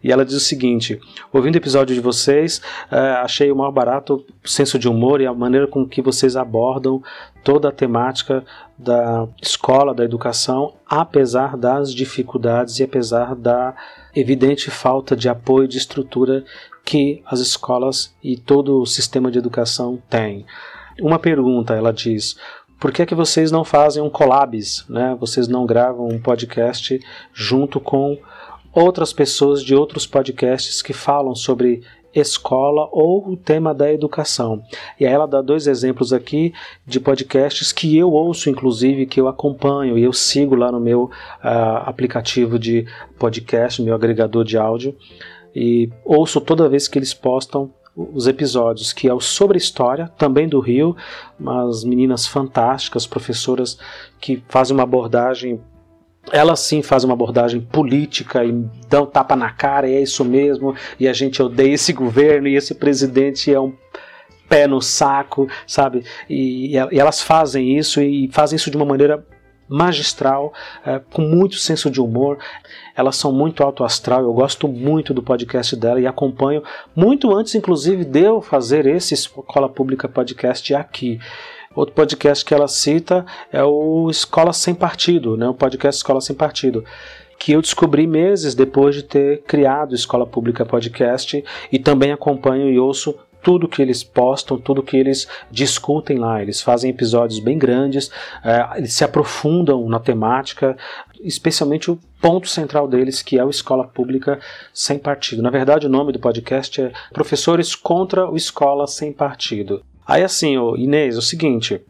E ela diz o seguinte: ouvindo o episódio de vocês, uh, achei o maior barato o senso de humor e a maneira com que vocês abordam toda a temática da escola, da educação, apesar das dificuldades e apesar da evidente falta de apoio de estrutura que as escolas e todo o sistema de educação têm. Uma pergunta, ela diz: por que é que vocês não fazem um collabs, né? Vocês não gravam um podcast junto com outras pessoas de outros podcasts que falam sobre escola ou o tema da educação. E aí ela dá dois exemplos aqui de podcasts que eu ouço, inclusive, que eu acompanho e eu sigo lá no meu uh, aplicativo de podcast, meu agregador de áudio e ouço toda vez que eles postam os episódios, que é o Sobre História, também do Rio, umas meninas fantásticas, professoras que fazem uma abordagem elas sim fazem uma abordagem política e dão tapa na cara, e é isso mesmo, e a gente odeia esse governo, e esse presidente é um pé no saco, sabe? E, e elas fazem isso e fazem isso de uma maneira magistral, é, com muito senso de humor. Elas são muito alto astral, eu gosto muito do podcast dela e acompanho muito antes, inclusive, de eu fazer esse Escola Pública Podcast aqui. Outro podcast que ela cita é o Escola Sem Partido, né? o podcast Escola Sem Partido que eu descobri meses depois de ter criado Escola Pública Podcast e também acompanho e ouço tudo que eles postam, tudo que eles discutem lá. Eles fazem episódios bem grandes, é, eles se aprofundam na temática, especialmente o ponto central deles, que é o Escola Pública Sem Partido. Na verdade, o nome do podcast é Professores contra o Escola Sem Partido. Aí assim, Inês, é o seguinte.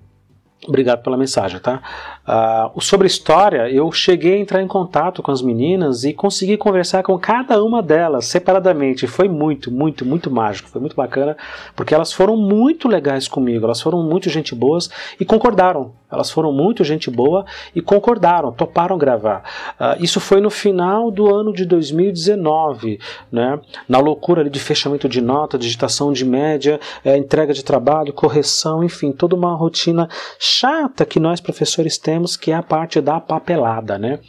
Obrigado pela mensagem, tá? Uh, sobre história, eu cheguei a entrar em contato com as meninas e consegui conversar com cada uma delas separadamente. Foi muito, muito, muito mágico, foi muito bacana, porque elas foram muito legais comigo, elas foram muito gente boas e concordaram. Elas foram muito gente boa e concordaram, toparam gravar. Uh, isso foi no final do ano de 2019, né? Na loucura de fechamento de nota, digitação de média, é, entrega de trabalho, correção, enfim, toda uma rotina chata que nós professores temos, que é a parte da papelada, né?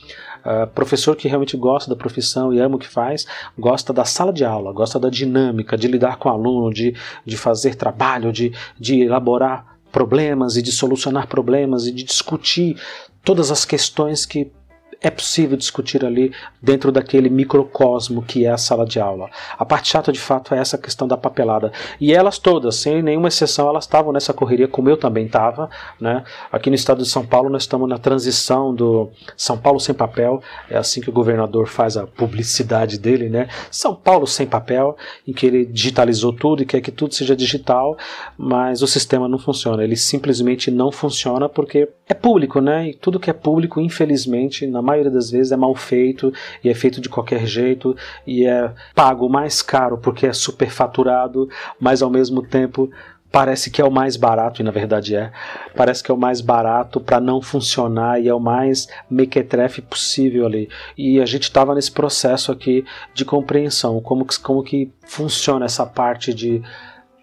Uh, professor que realmente gosta da profissão e ama o que faz, gosta da sala de aula, gosta da dinâmica, de lidar com o aluno, de, de fazer trabalho, de, de elaborar problemas e de solucionar problemas e de discutir todas as questões que é possível discutir ali dentro daquele microcosmo que é a sala de aula. A parte chata de fato é essa questão da papelada. E elas todas, sem nenhuma exceção, elas estavam nessa correria, como eu também estava. Né? Aqui no estado de São Paulo, nós estamos na transição do São Paulo sem papel, é assim que o governador faz a publicidade dele, né? São Paulo sem papel, em que ele digitalizou tudo e quer que tudo seja digital, mas o sistema não funciona. Ele simplesmente não funciona porque é público, né? E tudo que é público, infelizmente, na maioria das vezes é mal feito e é feito de qualquer jeito e é pago mais caro porque é superfaturado, mas ao mesmo tempo parece que é o mais barato, e na verdade é, parece que é o mais barato para não funcionar e é o mais mequetrefe possível ali. E a gente estava nesse processo aqui de compreensão, como que, como que funciona essa parte de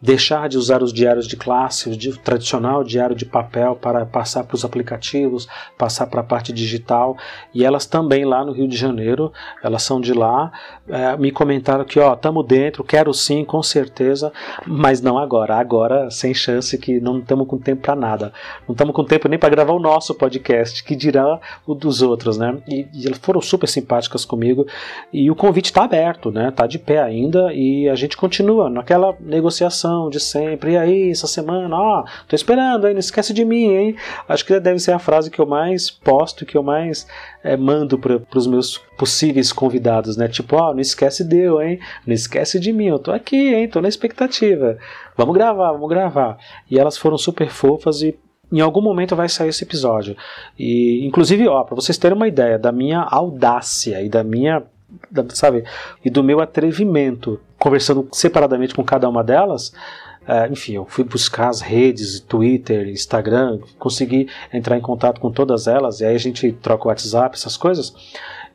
deixar de usar os diários de classe, o tradicional diário de papel, para passar para os aplicativos, passar para a parte digital. E elas também lá no Rio de Janeiro, elas são de lá, é, me comentaram que, ó, estamos dentro, quero sim, com certeza, mas não agora. Agora, sem chance, que não estamos com tempo para nada. Não estamos com tempo nem para gravar o nosso podcast, que dirá o dos outros, né? E, e elas foram super simpáticas comigo. E o convite está aberto, né? Está de pé ainda e a gente continua naquela negociação de sempre. E aí, essa semana, ó, tô esperando, aí, não esquece de mim, hein? Acho que deve ser a frase que eu mais posto, que eu mais é, mando para os meus possíveis convidados, né? Tipo, ó, não esquece de eu, hein? Não esquece de mim, eu tô aqui, hein? Tô na expectativa. Vamos gravar, vamos gravar. E elas foram super fofas e em algum momento vai sair esse episódio. E inclusive, ó, para vocês terem uma ideia da minha audácia e da minha sabe? E do meu atrevimento, conversando separadamente com cada uma delas. Uh, enfim, eu fui buscar as redes, Twitter, Instagram, consegui entrar em contato com todas elas, e aí a gente troca o WhatsApp, essas coisas.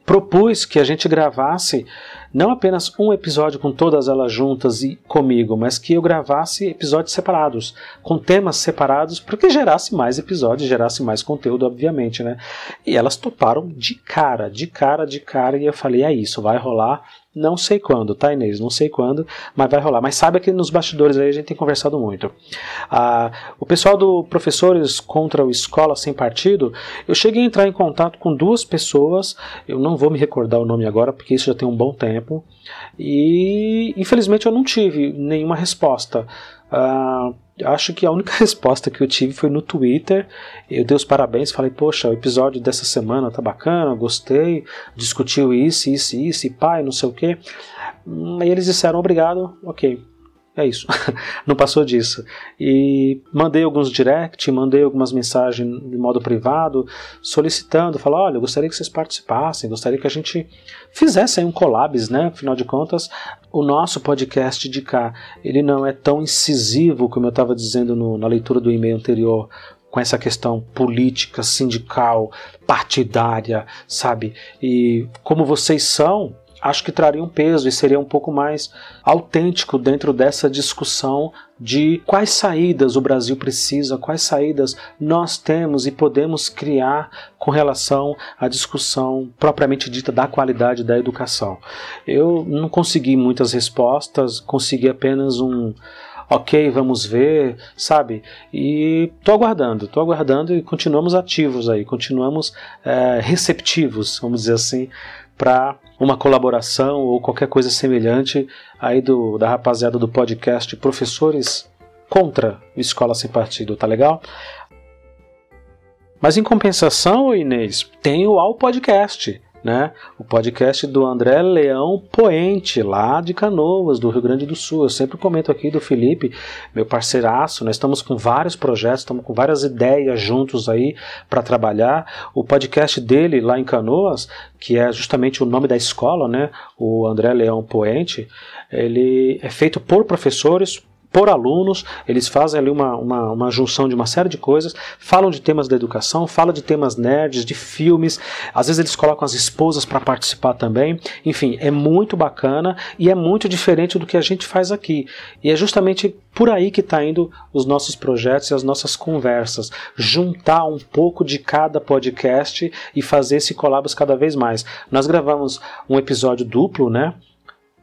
Propus que a gente gravasse não apenas um episódio com todas elas juntas e comigo, mas que eu gravasse episódios separados, com temas separados, para que gerasse mais episódios, gerasse mais conteúdo, obviamente, né? E elas toparam de cara, de cara, de cara, e eu falei: é isso, vai rolar. Não sei quando, tá, Inês? Não sei quando, mas vai rolar. Mas sabe que nos bastidores aí a gente tem conversado muito. Ah, o pessoal do Professores contra o Escola Sem Partido, eu cheguei a entrar em contato com duas pessoas, eu não vou me recordar o nome agora, porque isso já tem um bom tempo, e infelizmente eu não tive nenhuma resposta. Ah, acho que a única resposta que eu tive foi no Twitter. Eu dei os parabéns, falei, poxa, o episódio dessa semana tá bacana, gostei, discutiu isso, isso, isso, e pai, não sei o que. Aí eles disseram obrigado, ok. É isso, não passou disso. E mandei alguns direct, mandei algumas mensagens de modo privado, solicitando, falando, olha, eu gostaria que vocês participassem, gostaria que a gente fizesse aí um collabs, né? Afinal de contas, o nosso podcast de cá, ele não é tão incisivo como eu estava dizendo no, na leitura do e-mail anterior, com essa questão política, sindical, partidária, sabe? E como vocês são, acho que traria um peso e seria um pouco mais autêntico dentro dessa discussão de quais saídas o Brasil precisa, quais saídas nós temos e podemos criar com relação à discussão propriamente dita da qualidade da educação. Eu não consegui muitas respostas, consegui apenas um ok, vamos ver, sabe? E tô aguardando, tô aguardando e continuamos ativos aí, continuamos é, receptivos, vamos dizer assim, para uma colaboração ou qualquer coisa semelhante aí do, da rapaziada do podcast Professores contra Escola Sem Partido, tá legal? Mas em compensação, Inês, tem o Ao Podcast né? O podcast do André Leão Poente, lá de Canoas, do Rio Grande do Sul. Eu sempre comento aqui do Felipe, meu parceiraço. Nós estamos com vários projetos, estamos com várias ideias juntos aí para trabalhar. O podcast dele lá em Canoas, que é justamente o nome da escola, né? O André Leão Poente, ele é feito por professores, por alunos, eles fazem ali uma, uma, uma, junção de uma série de coisas, falam de temas da educação, falam de temas nerds, de filmes, às vezes eles colocam as esposas para participar também, enfim, é muito bacana e é muito diferente do que a gente faz aqui. E é justamente por aí que está indo os nossos projetos e as nossas conversas, juntar um pouco de cada podcast e fazer esse collabos cada vez mais. Nós gravamos um episódio duplo, né?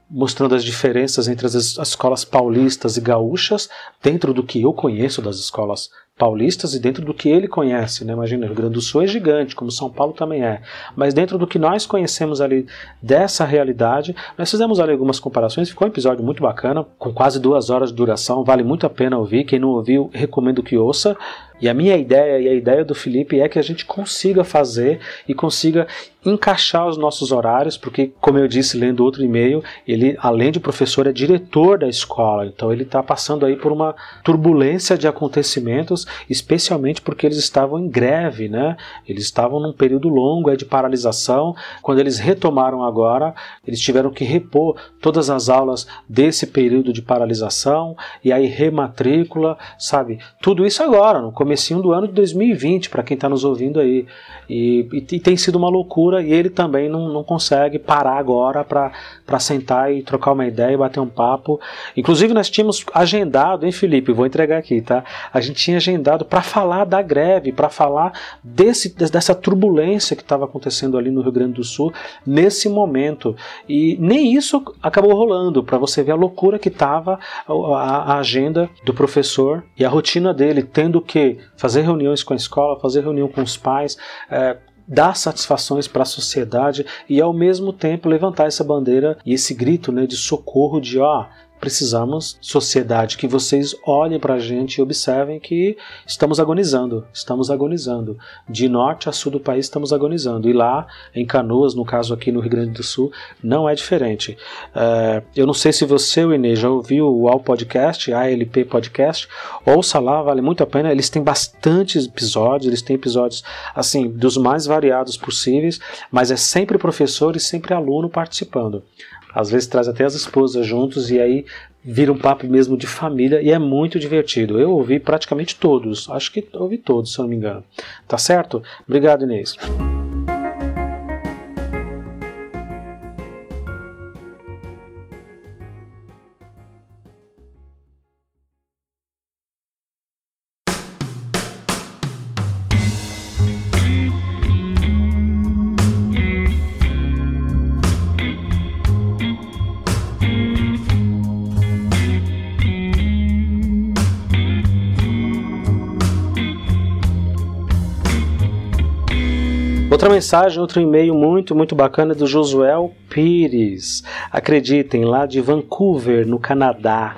Mostrando as diferenças entre as, as escolas paulistas e gaúchas, dentro do que eu conheço das escolas paulistas e dentro do que ele conhece, né? Imagina, o Rio Grande do Sul é gigante, como São Paulo também é. Mas dentro do que nós conhecemos ali dessa realidade, nós fizemos ali algumas comparações. Ficou um episódio muito bacana, com quase duas horas de duração. Vale muito a pena ouvir. Quem não ouviu, recomendo que ouça. E a minha ideia e a ideia do Felipe é que a gente consiga fazer e consiga encaixar os nossos horários, porque, como eu disse lendo outro e-mail, ele, além de professor, é diretor da escola, então ele está passando aí por uma turbulência de acontecimentos, especialmente porque eles estavam em greve, né? Eles estavam num período longo de paralisação. Quando eles retomaram agora, eles tiveram que repor todas as aulas desse período de paralisação e aí rematrícula, sabe? Tudo isso agora, no comecinho do ano de 2020, para quem está nos ouvindo aí. E, e, e, tem sido uma loucura e ele também não, não consegue parar agora para sentar e trocar uma ideia e bater um papo. Inclusive, nós tínhamos agendado, hein, Felipe? Vou entregar aqui, tá? A gente tinha agendado para falar da greve, para falar desse, dessa turbulência que estava acontecendo ali no Rio Grande do Sul nesse momento. E nem isso acabou rolando, para você ver a loucura que estava a, a agenda do professor e a rotina dele, tendo que fazer reuniões com a escola, fazer reunião com os pais, é, dar satisfações para a sociedade e ao mesmo tempo levantar essa bandeira e esse grito né, de socorro de ó, precisamos, sociedade, que vocês olhem para a gente e observem que estamos agonizando, estamos agonizando. De norte a sul do país estamos agonizando. E lá, em Canoas, no caso aqui no Rio Grande do Sul, não é diferente. É, eu não sei se você, o Inês, já ouviu o AL Podcast, ALP Podcast, ouça lá, vale muito a pena. Eles têm bastantes episódios, eles têm episódios, assim, dos mais variados possíveis, mas é sempre professor e sempre aluno participando. Às vezes traz até as esposas juntos e aí vira um papo mesmo de família e é muito divertido. Eu ouvi praticamente todos, acho que ouvi todos, se eu não me engano. Tá certo? Obrigado, Inês. Outra mensagem, outro e-mail muito, muito bacana é do Josuel Pires. Acreditem, lá de Vancouver, no Canadá.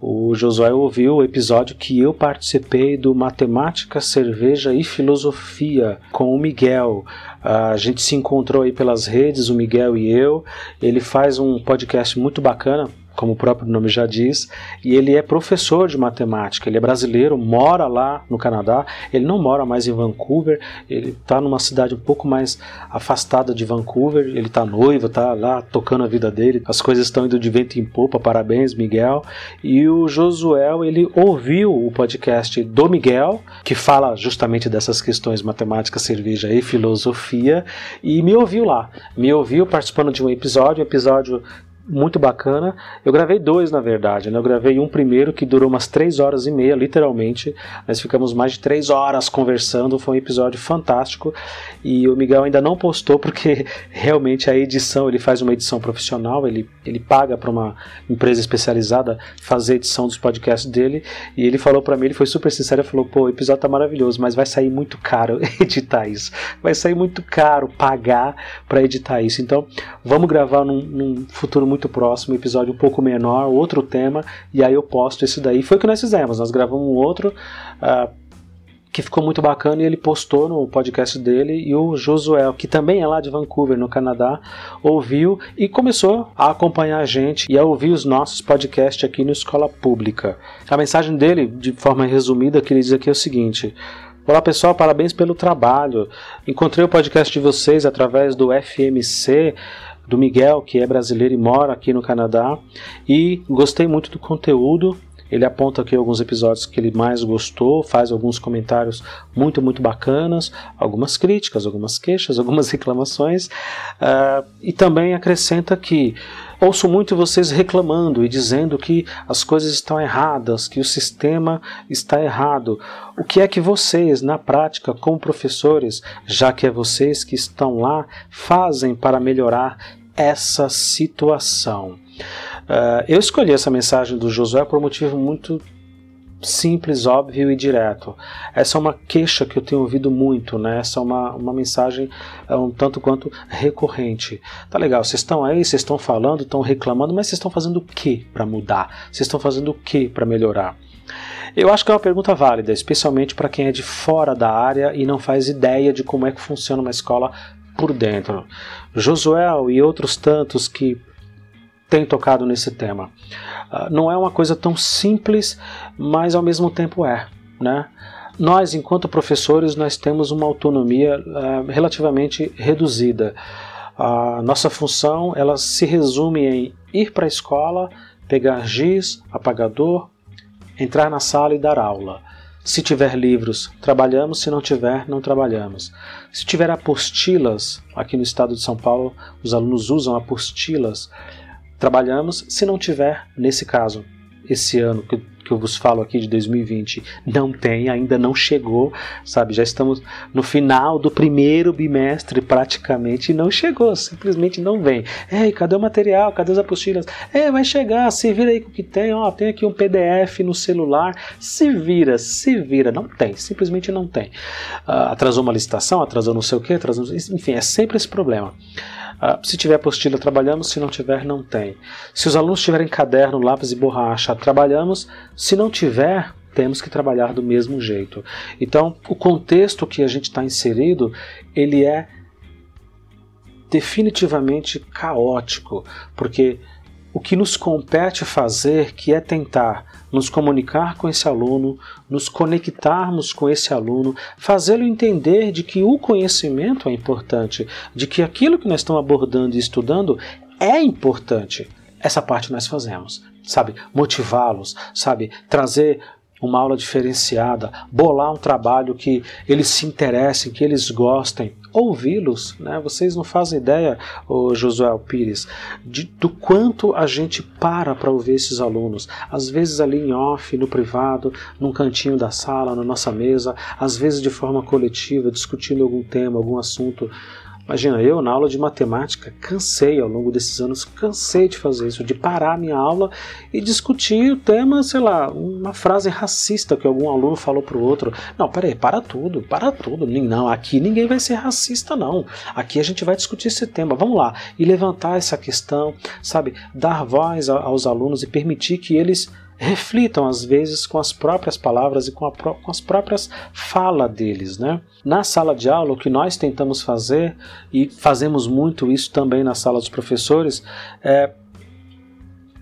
O Josué ouviu o episódio que eu participei do Matemática, Cerveja e Filosofia com o Miguel. A gente se encontrou aí pelas redes, o Miguel e eu. Ele faz um podcast muito bacana como o próprio nome já diz, e ele é professor de matemática. Ele é brasileiro, mora lá no Canadá. Ele não mora mais em Vancouver, ele está numa cidade um pouco mais afastada de Vancouver. Ele está noivo, está lá tocando a vida dele. As coisas estão indo de vento em popa. Parabéns, Miguel. E o Josuel, ele ouviu o podcast do Miguel, que fala justamente dessas questões matemáticas, cerveja e filosofia, e me ouviu lá. Me ouviu participando de um episódio, um episódio muito bacana. Eu gravei dois, na verdade. Né? Eu gravei um primeiro que durou umas três horas e meia, literalmente. Nós ficamos mais de três horas conversando. Foi um episódio fantástico. E o Miguel ainda não postou porque realmente a edição, ele faz uma edição profissional, ele, ele paga para uma empresa especializada fazer edição dos podcasts dele. E ele falou para mim, ele foi super sincero, falou: pô, o episódio tá maravilhoso, mas vai sair muito caro editar isso. Vai sair muito caro pagar para editar isso. Então, vamos gravar num, num futuro muito muito próximo, episódio um pouco menor, outro tema, e aí eu posto esse daí. Foi o que nós fizemos, nós gravamos um outro. Uh, que ficou muito bacana e ele postou no podcast dele e o Josué, que também é lá de Vancouver, no Canadá, ouviu e começou a acompanhar a gente e a ouvir os nossos podcasts aqui no Escola Pública. A mensagem dele, de forma resumida, que ele diz aqui é o seguinte: Olá pessoal, parabéns pelo trabalho. Encontrei o podcast de vocês através do FMC do Miguel, que é brasileiro e mora aqui no Canadá, e gostei muito do conteúdo. Ele aponta aqui alguns episódios que ele mais gostou, faz alguns comentários muito, muito bacanas, algumas críticas, algumas queixas, algumas reclamações, uh, e também acrescenta que ouço muito vocês reclamando e dizendo que as coisas estão erradas, que o sistema está errado. O que é que vocês, na prática, como professores, já que é vocês que estão lá, fazem para melhorar essa situação. Uh, eu escolhi essa mensagem do Josué por um motivo muito simples, óbvio e direto. Essa é uma queixa que eu tenho ouvido muito, né? Essa é uma, uma mensagem é, um tanto quanto recorrente. Tá legal, vocês estão aí, vocês estão falando, estão reclamando, mas vocês estão fazendo o que para mudar? Vocês estão fazendo o que para melhorar? Eu acho que é uma pergunta válida, especialmente para quem é de fora da área e não faz ideia de como é que funciona uma escola por dentro. Josué e outros tantos que têm tocado nesse tema. Uh, não é uma coisa tão simples, mas ao mesmo tempo é, né? Nós, enquanto professores, nós temos uma autonomia uh, relativamente reduzida. A nossa função ela se resume em ir para a escola, pegar giz, apagador, entrar na sala e dar aula. Se tiver livros, trabalhamos, se não tiver, não trabalhamos. Se tiver apostilas, aqui no estado de São Paulo, os alunos usam apostilas, trabalhamos, se não tiver, nesse caso, esse ano que que eu vos falo aqui de 2020 não tem, ainda não chegou, sabe? Já estamos no final do primeiro bimestre praticamente e não chegou, simplesmente não vem. Ei, cadê o material? Cadê as apostilas? É, vai chegar, se vira aí com o que tem, ó, tem aqui um PDF no celular, se vira, se vira, não tem, simplesmente não tem. Uh, atrasou uma licitação, atrasou não sei o que, atrasou, enfim, é sempre esse problema. Uh, se tiver apostila, trabalhamos, se não tiver, não tem. Se os alunos tiverem caderno, lápis e borracha, trabalhamos, se não tiver, temos que trabalhar do mesmo jeito. Então, o contexto que a gente está inserido, ele é definitivamente caótico, porque o que nos compete fazer, que é tentar nos comunicar com esse aluno, nos conectarmos com esse aluno, fazê-lo entender de que o conhecimento é importante, de que aquilo que nós estamos abordando e estudando é importante. Essa parte nós fazemos, sabe? Motivá-los, sabe? Trazer uma aula diferenciada, bolar um trabalho que eles se interessem, que eles gostem, ouvi-los. Né? Vocês não fazem ideia, o Josué Pires, de, do quanto a gente para para ouvir esses alunos. Às vezes ali em off, no privado, num cantinho da sala, na nossa mesa, às vezes de forma coletiva, discutindo algum tema, algum assunto Imagina, eu na aula de matemática cansei ao longo desses anos, cansei de fazer isso, de parar a minha aula e discutir o tema, sei lá, uma frase racista que algum aluno falou para o outro. Não, peraí, para tudo, para tudo. Não, aqui ninguém vai ser racista, não. Aqui a gente vai discutir esse tema. Vamos lá. E levantar essa questão, sabe? Dar voz aos alunos e permitir que eles reflitam às vezes com as próprias palavras e com, a, com as próprias falas deles. Né? Na sala de aula, o que nós tentamos fazer, e fazemos muito isso também na sala dos professores, é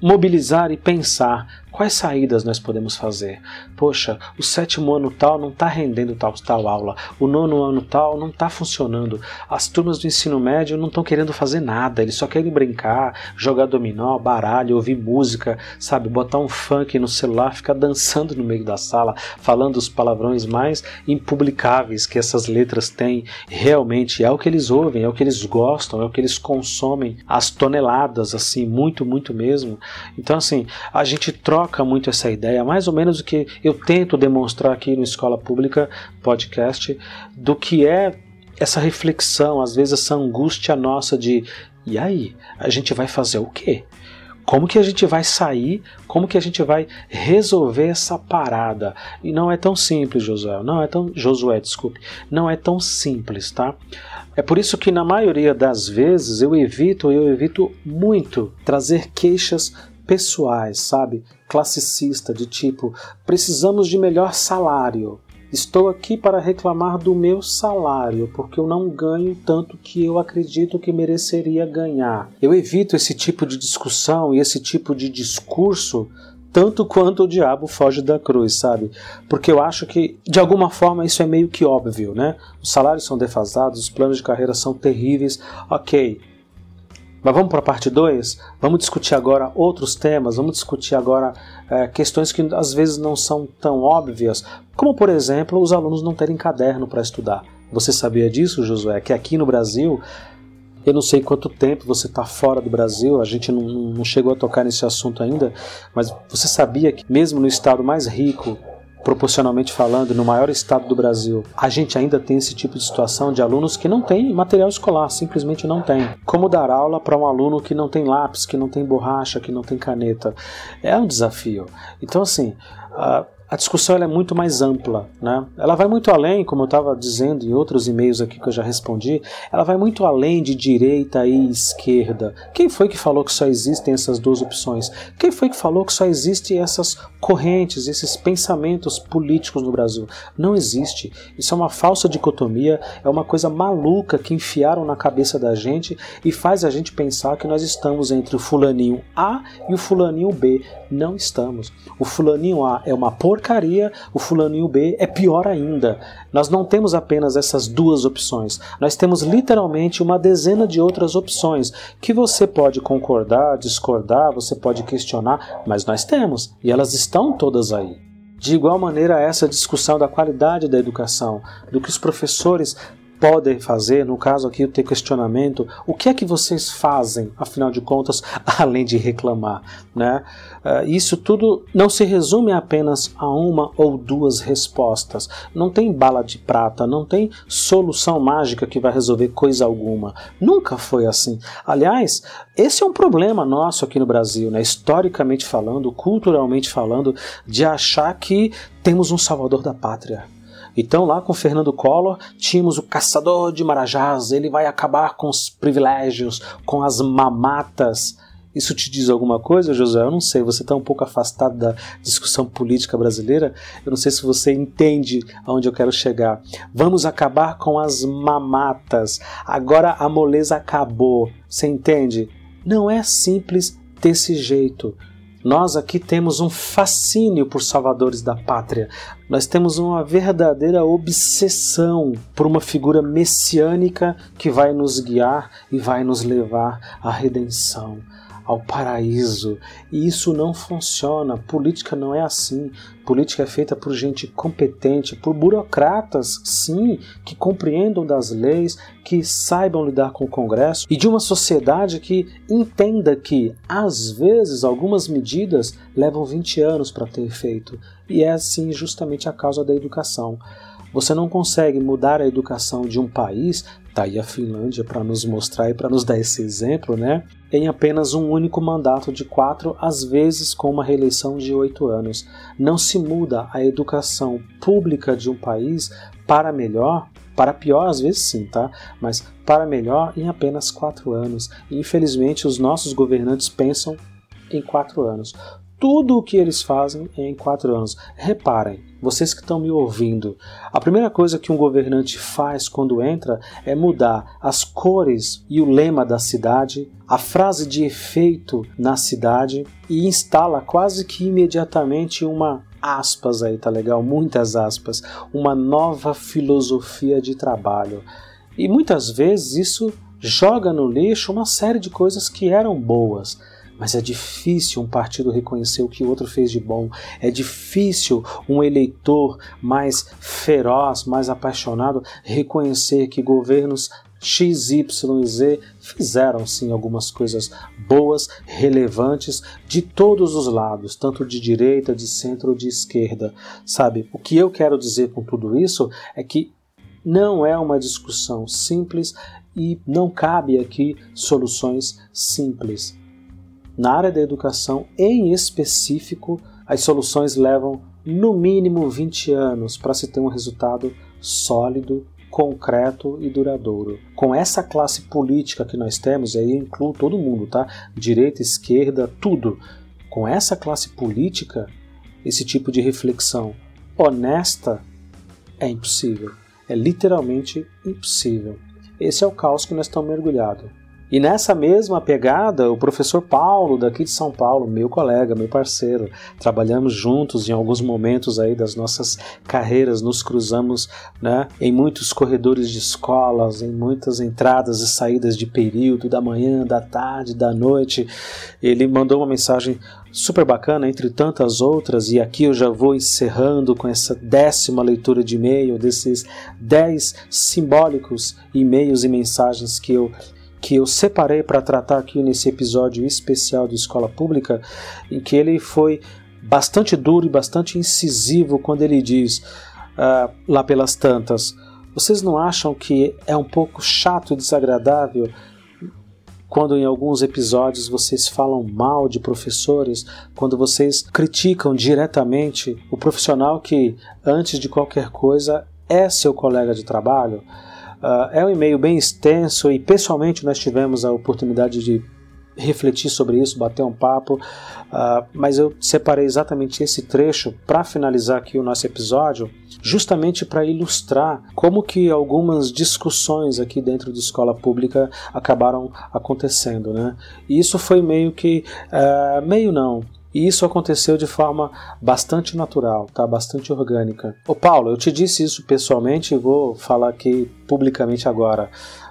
mobilizar e pensar quais saídas nós podemos fazer. Poxa, o sétimo ano tal não está rendendo tal, tal aula, o nono ano tal não está funcionando, as turmas do ensino médio não estão querendo fazer nada, eles só querem brincar, jogar dominó, baralho, ouvir música, sabe, botar um funk no celular, ficar dançando no meio da sala, falando os palavrões mais impublicáveis que essas letras têm. Realmente é o que eles ouvem, é o que eles gostam, é o que eles consomem, as toneladas, assim, muito, muito mesmo. Então, assim, a gente troca muito essa ideia, mais ou menos o que eu tento demonstrar aqui no Escola Pública Podcast, do que é essa reflexão, às vezes essa angústia nossa de e aí, a gente vai fazer o quê? Como que a gente vai sair? Como que a gente vai resolver essa parada? E não é tão simples, Josué. Não é tão Josué, desculpe. Não é tão simples, tá? É por isso que na maioria das vezes eu evito, eu evito muito trazer queixas pessoais, sabe? Classicista, de tipo, precisamos de melhor salário. Estou aqui para reclamar do meu salário, porque eu não ganho tanto que eu acredito que mereceria ganhar. Eu evito esse tipo de discussão e esse tipo de discurso tanto quanto o diabo foge da cruz, sabe? Porque eu acho que, de alguma forma, isso é meio que óbvio, né? Os salários são defasados, os planos de carreira são terríveis, ok. Mas vamos para a parte 2? Vamos discutir agora outros temas, vamos discutir agora é, questões que às vezes não são tão óbvias, como por exemplo os alunos não terem caderno para estudar. Você sabia disso, Josué? Que aqui no Brasil eu não sei quanto tempo você está fora do Brasil, a gente não, não chegou a tocar nesse assunto ainda, mas você sabia que, mesmo no estado mais rico proporcionalmente falando, no maior estado do Brasil, a gente ainda tem esse tipo de situação de alunos que não têm material escolar, simplesmente não tem. Como dar aula para um aluno que não tem lápis, que não tem borracha, que não tem caneta? É um desafio. Então, assim, uh, a discussão é muito mais ampla. Né? Ela vai muito além, como eu estava dizendo em outros e-mails aqui que eu já respondi, ela vai muito além de direita e esquerda. Quem foi que falou que só existem essas duas opções? Quem foi que falou que só existem essas correntes, esses pensamentos políticos no Brasil? Não existe. Isso é uma falsa dicotomia, é uma coisa maluca que enfiaram na cabeça da gente e faz a gente pensar que nós estamos entre o fulaninho A e o fulaninho B. Não estamos. O fulaninho A é uma porcaria, o fulaninho B é pior ainda. Nós não temos apenas essas duas opções, nós temos literalmente uma dezena de outras opções que você pode concordar, discordar, você pode questionar, mas nós temos e elas estão todas aí. De igual maneira, essa discussão da qualidade da educação, do que os professores podem fazer, no caso aqui o ter questionamento, o que é que vocês fazem, afinal de contas, além de reclamar, né? Uh, isso tudo não se resume apenas a uma ou duas respostas. Não tem bala de prata, não tem solução mágica que vai resolver coisa alguma. Nunca foi assim. Aliás, esse é um problema nosso aqui no Brasil, né? Historicamente falando, culturalmente falando, de achar que temos um salvador da pátria então, lá com Fernando Collor, tínhamos o caçador de marajás, ele vai acabar com os privilégios, com as mamatas. Isso te diz alguma coisa, José? Eu não sei, você está um pouco afastado da discussão política brasileira. Eu não sei se você entende aonde eu quero chegar. Vamos acabar com as mamatas. Agora a moleza acabou. Você entende? Não é simples desse jeito. Nós aqui temos um fascínio por salvadores da pátria. Nós temos uma verdadeira obsessão por uma figura messiânica que vai nos guiar e vai nos levar à redenção ao paraíso. E isso não funciona. Política não é assim. Política é feita por gente competente, por burocratas, sim, que compreendam das leis, que saibam lidar com o Congresso e de uma sociedade que entenda que, às vezes, algumas medidas levam 20 anos para ter efeito. E é assim justamente a causa da educação. Você não consegue mudar a educação de um país, tá aí a Finlândia para nos mostrar e para nos dar esse exemplo, né? Em apenas um único mandato de quatro, às vezes com uma reeleição de oito anos. Não se muda a educação pública de um país para melhor para pior, às vezes sim, tá? Mas para melhor em apenas quatro anos. E, infelizmente, os nossos governantes pensam em quatro anos. Tudo o que eles fazem em quatro anos. Reparem, vocês que estão me ouvindo, a primeira coisa que um governante faz quando entra é mudar as cores e o lema da cidade, a frase de efeito na cidade e instala quase que imediatamente uma aspas aí, tá legal? Muitas aspas, uma nova filosofia de trabalho. E muitas vezes isso joga no lixo uma série de coisas que eram boas. Mas é difícil um partido reconhecer o que o outro fez de bom. É difícil um eleitor mais feroz, mais apaixonado, reconhecer que governos X, Y e Z fizeram sim algumas coisas boas, relevantes de todos os lados, tanto de direita, de centro de esquerda. Sabe? O que eu quero dizer com tudo isso é que não é uma discussão simples e não cabe aqui soluções simples. Na área da educação, em específico, as soluções levam no mínimo 20 anos para se ter um resultado sólido, concreto e duradouro. Com essa classe política que nós temos, aí incluo todo mundo, tá? Direita, esquerda, tudo. Com essa classe política, esse tipo de reflexão honesta é impossível. É literalmente impossível. Esse é o caos que nós estamos mergulhados. E nessa mesma pegada, o professor Paulo, daqui de São Paulo, meu colega, meu parceiro, trabalhamos juntos em alguns momentos aí das nossas carreiras, nos cruzamos né, em muitos corredores de escolas, em muitas entradas e saídas de período, da manhã, da tarde, da noite. Ele mandou uma mensagem super bacana, entre tantas outras, e aqui eu já vou encerrando com essa décima leitura de e-mail, desses dez simbólicos e-mails e mensagens que eu que eu separei para tratar aqui nesse episódio especial de Escola Pública, em que ele foi bastante duro e bastante incisivo quando ele diz, uh, lá pelas tantas, vocês não acham que é um pouco chato e desagradável quando em alguns episódios vocês falam mal de professores, quando vocês criticam diretamente o profissional que, antes de qualquer coisa, é seu colega de trabalho? Uh, é um e-mail bem extenso e pessoalmente nós tivemos a oportunidade de refletir sobre isso, bater um papo, uh, mas eu separei exatamente esse trecho para finalizar aqui o nosso episódio, justamente para ilustrar como que algumas discussões aqui dentro de escola pública acabaram acontecendo, né? E isso foi meio que, uh, meio não, e isso aconteceu de forma bastante natural, tá? bastante orgânica. Ô Paulo, eu te disse isso pessoalmente e vou falar aqui publicamente agora.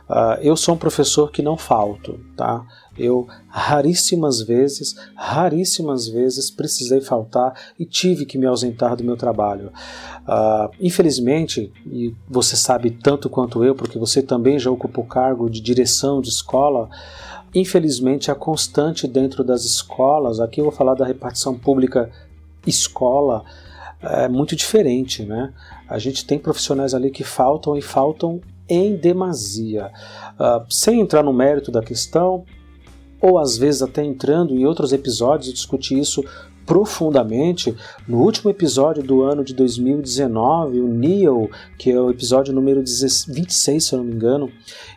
Uh, eu sou um professor que não falto, tá? Eu raríssimas vezes, raríssimas vezes precisei faltar e tive que me ausentar do meu trabalho. Uh, infelizmente, e você sabe tanto quanto eu, porque você também já ocupou cargo de direção de escola, infelizmente, a constante dentro das escolas, aqui eu vou falar da repartição pública escola, é muito diferente, né? A gente tem profissionais ali que faltam e faltam em demasia. Uh, sem entrar no mérito da questão, ou às vezes até entrando em outros episódios, eu discuti isso profundamente. No último episódio do ano de 2019, o Neil, que é o episódio número 26, se eu não me engano,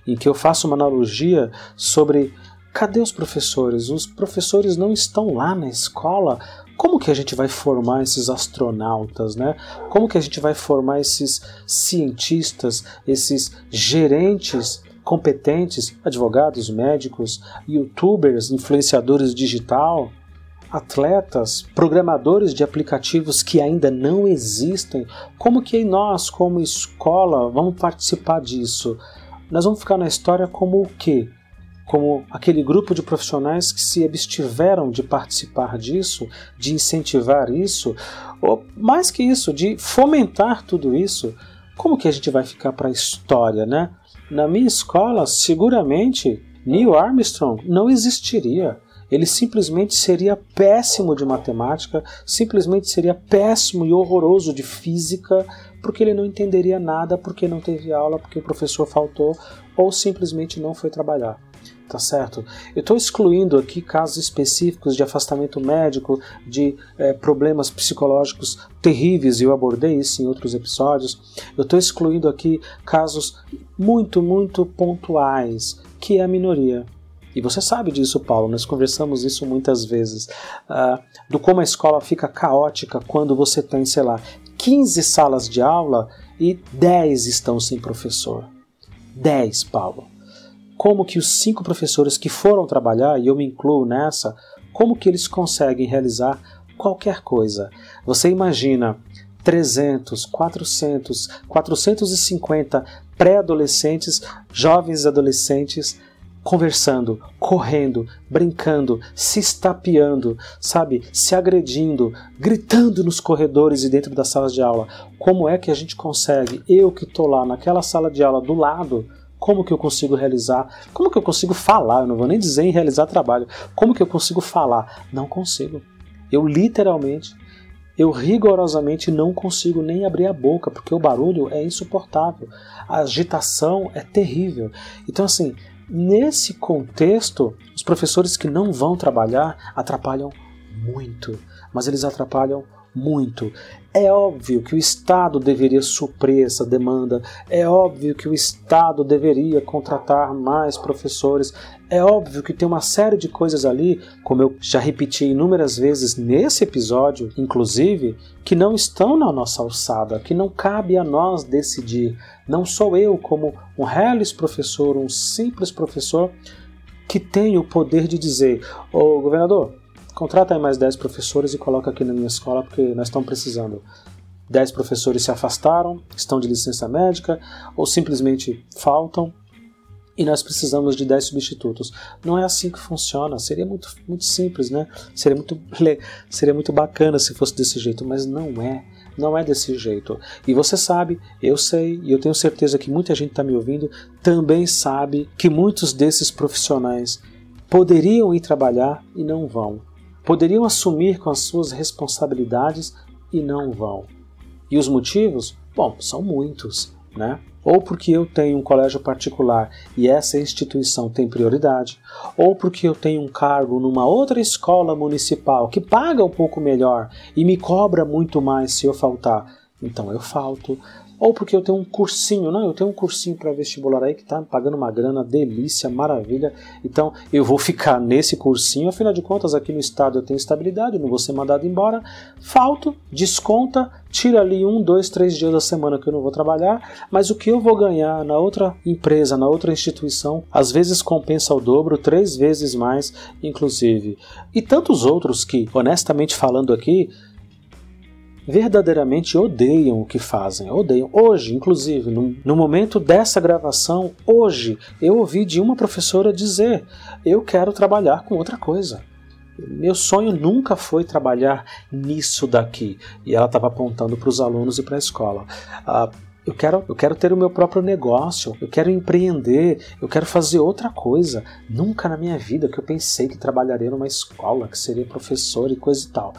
em que eu faço uma analogia sobre Cadê os professores? Os professores não estão lá na escola. Como que a gente vai formar esses astronautas, né? Como que a gente vai formar esses cientistas, esses gerentes competentes, advogados, médicos, youtubers, influenciadores digital, atletas, programadores de aplicativos que ainda não existem? Como que nós, como escola, vamos participar disso? Nós vamos ficar na história como o quê? Como aquele grupo de profissionais que se abstiveram de participar disso, de incentivar isso, ou mais que isso, de fomentar tudo isso, como que a gente vai ficar para a história, né? Na minha escola, seguramente Neil Armstrong não existiria. Ele simplesmente seria péssimo de matemática, simplesmente seria péssimo e horroroso de física, porque ele não entenderia nada, porque não teve aula, porque o professor faltou ou simplesmente não foi trabalhar tá certo? Eu estou excluindo aqui casos específicos de afastamento médico, de é, problemas psicológicos terríveis, e eu abordei isso em outros episódios. Eu estou excluindo aqui casos muito, muito pontuais, que é a minoria. E você sabe disso, Paulo, nós conversamos isso muitas vezes, uh, do como a escola fica caótica quando você tem, sei lá, 15 salas de aula e 10 estão sem professor. 10, Paulo. Como que os cinco professores que foram trabalhar, e eu me incluo nessa, como que eles conseguem realizar qualquer coisa? Você imagina 300, 400, 450 pré-adolescentes, jovens adolescentes conversando, correndo, brincando, se estapeando, sabe, se agredindo, gritando nos corredores e dentro das salas de aula. Como é que a gente consegue, eu que estou lá naquela sala de aula do lado, como que eu consigo realizar? Como que eu consigo falar? Eu não vou nem dizer em realizar trabalho. Como que eu consigo falar? Não consigo. Eu literalmente eu rigorosamente não consigo nem abrir a boca, porque o barulho é insuportável, a agitação é terrível. Então, assim, nesse contexto, os professores que não vão trabalhar atrapalham muito, mas eles atrapalham muito. É óbvio que o Estado deveria suprir essa demanda, é óbvio que o Estado deveria contratar mais professores, é óbvio que tem uma série de coisas ali, como eu já repeti inúmeras vezes nesse episódio, inclusive, que não estão na nossa alçada, que não cabe a nós decidir. Não sou eu, como um reles professor, um simples professor, que tenho o poder de dizer: Ô governador, contrata aí mais 10 professores e coloca aqui na minha escola porque nós estamos precisando. 10 professores se afastaram, estão de licença médica ou simplesmente faltam e nós precisamos de 10 substitutos. Não é assim que funciona. Seria muito, muito simples, né? Seria muito, seria muito bacana se fosse desse jeito, mas não é. Não é desse jeito. E você sabe, eu sei, e eu tenho certeza que muita gente está me ouvindo também sabe que muitos desses profissionais poderiam ir trabalhar e não vão poderiam assumir com as suas responsabilidades e não vão. E os motivos? Bom, são muitos, né? Ou porque eu tenho um colégio particular e essa instituição tem prioridade, ou porque eu tenho um cargo numa outra escola municipal que paga um pouco melhor e me cobra muito mais se eu faltar. Então eu falto, ou porque eu tenho um cursinho, não, eu tenho um cursinho para vestibular aí que está pagando uma grana, delícia, maravilha. Então eu vou ficar nesse cursinho, afinal de contas aqui no estado eu tenho estabilidade, não vou ser mandado embora. Falto, desconta, tira ali um, dois, três dias da semana que eu não vou trabalhar, mas o que eu vou ganhar na outra empresa, na outra instituição, às vezes compensa o dobro, três vezes mais, inclusive. E tantos outros que, honestamente falando aqui, verdadeiramente odeiam o que fazem, odeiam. Hoje, inclusive, no, no, momento dessa gravação, hoje, eu ouvi de uma professora dizer: eu quero trabalhar com outra coisa. Meu sonho nunca foi trabalhar nisso daqui. E ela estava apontando para os alunos e para a escola. Ah, eu quero, eu quero ter o meu próprio negócio, eu quero empreender, eu quero fazer outra coisa. Nunca na minha vida que eu pensei que trabalharia numa escola, que seria professor e coisa e tal.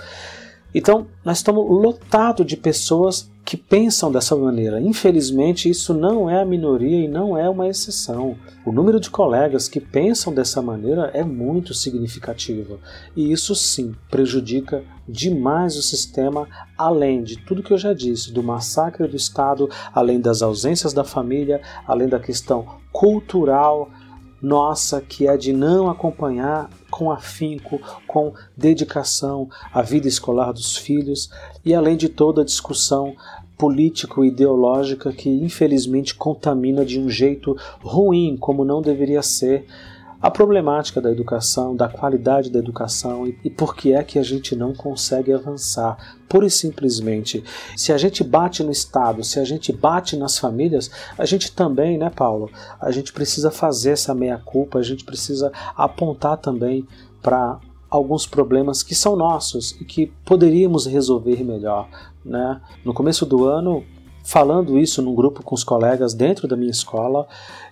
Então, nós estamos lotados de pessoas que pensam dessa maneira. Infelizmente, isso não é a minoria e não é uma exceção. O número de colegas que pensam dessa maneira é muito significativo. E isso sim prejudica demais o sistema, além de tudo que eu já disse, do massacre do Estado, além das ausências da família, além da questão cultural nossa que é de não acompanhar com afinco, com dedicação a vida escolar dos filhos e além de toda a discussão político-ideológica que infelizmente contamina de um jeito ruim, como não deveria ser, a problemática da educação, da qualidade da educação e, e por que é que a gente não consegue avançar. Pura e simplesmente, se a gente bate no Estado, se a gente bate nas famílias, a gente também, né, Paulo? A gente precisa fazer essa meia-culpa, a gente precisa apontar também para alguns problemas que são nossos e que poderíamos resolver melhor. Né? No começo do ano, falando isso num grupo com os colegas dentro da minha escola,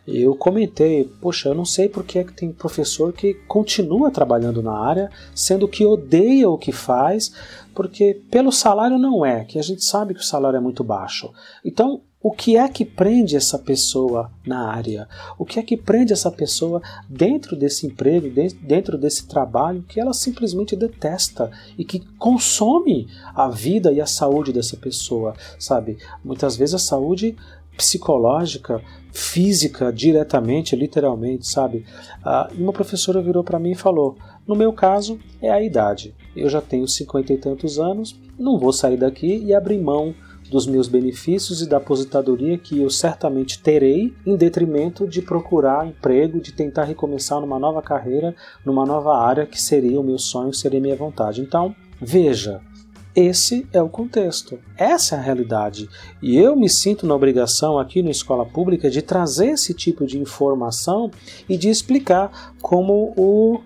eu comentei, poxa, eu não sei por que, é que tem professor que continua trabalhando na área, sendo que odeia o que faz, porque pelo salário não é, que a gente sabe que o salário é muito baixo. Então, o que é que prende essa pessoa na área? O que é que prende essa pessoa dentro desse emprego, dentro desse trabalho que ela simplesmente detesta e que consome a vida e a saúde dessa pessoa, sabe? Muitas vezes a saúde psicológica, física, diretamente, literalmente, sabe? Ah, uma professora virou para mim e falou: no meu caso, é a idade. Eu já tenho cinquenta e tantos anos, não vou sair daqui e abrir mão dos meus benefícios e da aposentadoria que eu certamente terei, em detrimento de procurar emprego, de tentar recomeçar numa nova carreira, numa nova área que seria o meu sonho, seria a minha vontade. Então, veja, esse é o contexto, essa é a realidade. E eu me sinto na obrigação aqui na escola pública de trazer esse tipo de informação e de explicar como o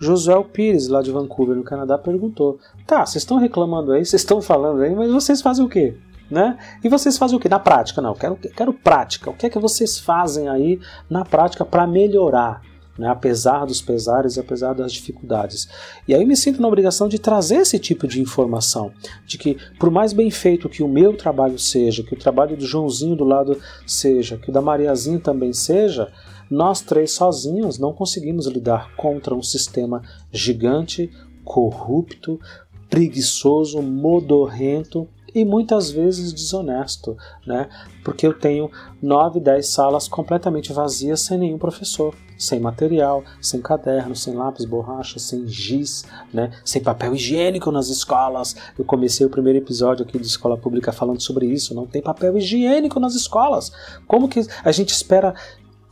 Josué Pires, lá de Vancouver, no Canadá, perguntou: Tá, vocês estão reclamando aí, vocês estão falando aí, mas vocês fazem o quê? Né? E vocês fazem o que? Na prática? Não, quero, quero prática. O que é que vocês fazem aí na prática para melhorar? Né, apesar dos pesares e apesar das dificuldades. E aí eu me sinto na obrigação de trazer esse tipo de informação, de que por mais bem feito que o meu trabalho seja, que o trabalho do Joãozinho do lado seja, que o da Mariazinha também seja, nós três sozinhos não conseguimos lidar contra um sistema gigante, corrupto, preguiçoso, modorrento e muitas vezes desonesto, né? Porque eu tenho 9, 10 salas completamente vazias sem nenhum professor, sem material, sem caderno, sem lápis, borracha, sem giz, né? Sem papel higiênico nas escolas. Eu comecei o primeiro episódio aqui de escola pública falando sobre isso, não tem papel higiênico nas escolas. Como que a gente espera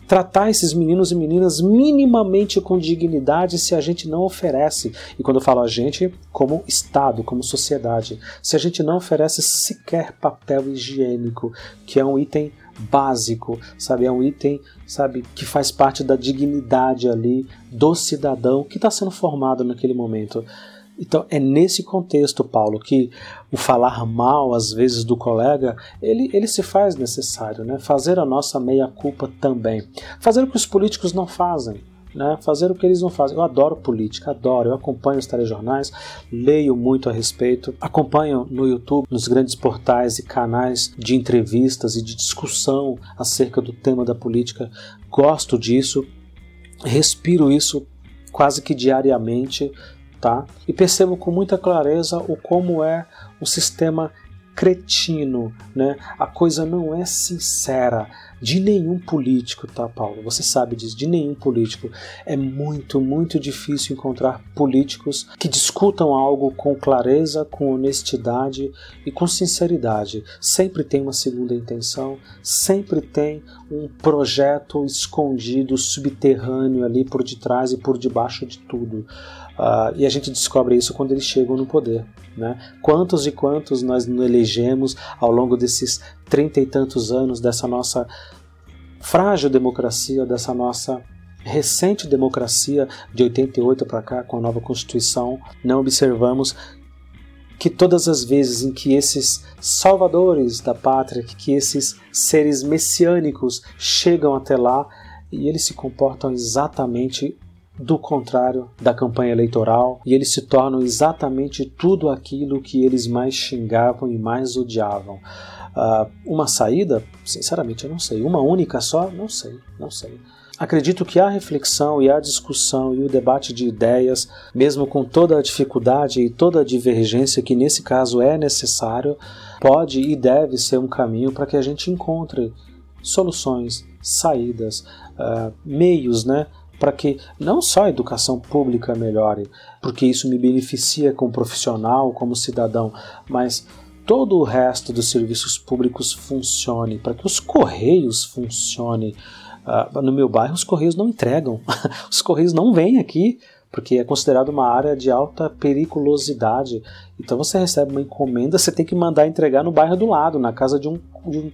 tratar esses meninos e meninas minimamente com dignidade se a gente não oferece, e quando eu falo a gente, como Estado, como sociedade, se a gente não oferece sequer papel higiênico, que é um item básico, sabe? É um item, sabe, que faz parte da dignidade ali do cidadão que está sendo formado naquele momento. Então é nesse contexto, Paulo, que o falar mal às vezes do colega, ele, ele se faz necessário, né? Fazer a nossa meia culpa também. Fazer o que os políticos não fazem. Né, fazer o que eles não fazem. Eu adoro política, adoro. Eu acompanho os telejornais, leio muito a respeito, acompanho no YouTube, nos grandes portais e canais de entrevistas e de discussão acerca do tema da política. Gosto disso, respiro isso quase que diariamente tá? E percebo com muita clareza o como é um sistema cretino, né? A coisa não é sincera de nenhum político, tá, Paulo? Você sabe disso, de nenhum político. É muito, muito difícil encontrar políticos que discutam algo com clareza, com honestidade e com sinceridade. Sempre tem uma segunda intenção, sempre tem um projeto escondido, subterrâneo ali por detrás e por debaixo de tudo. Uh, e a gente descobre isso quando eles chegam no poder. Né? Quantos e quantos nós não elegemos ao longo desses trinta e tantos anos dessa nossa frágil democracia, dessa nossa recente democracia de 88 para cá, com a nova Constituição, não observamos que todas as vezes em que esses salvadores da pátria, que esses seres messiânicos chegam até lá e eles se comportam exatamente do contrário da campanha eleitoral e eles se tornam exatamente tudo aquilo que eles mais xingavam e mais odiavam. Uh, uma saída? Sinceramente, eu não sei. Uma única só? Não sei, não sei. Acredito que a reflexão e a discussão e o debate de ideias, mesmo com toda a dificuldade e toda a divergência que nesse caso é necessário, pode e deve ser um caminho para que a gente encontre soluções, saídas, uh, meios, né, para que não só a educação pública melhore, porque isso me beneficia como profissional, como cidadão, mas todo o resto dos serviços públicos funcione, para que os correios funcionem. Uh, no meu bairro, os correios não entregam, os correios não vêm aqui, porque é considerado uma área de alta periculosidade. Então você recebe uma encomenda, você tem que mandar entregar no bairro do lado, na casa de um, de um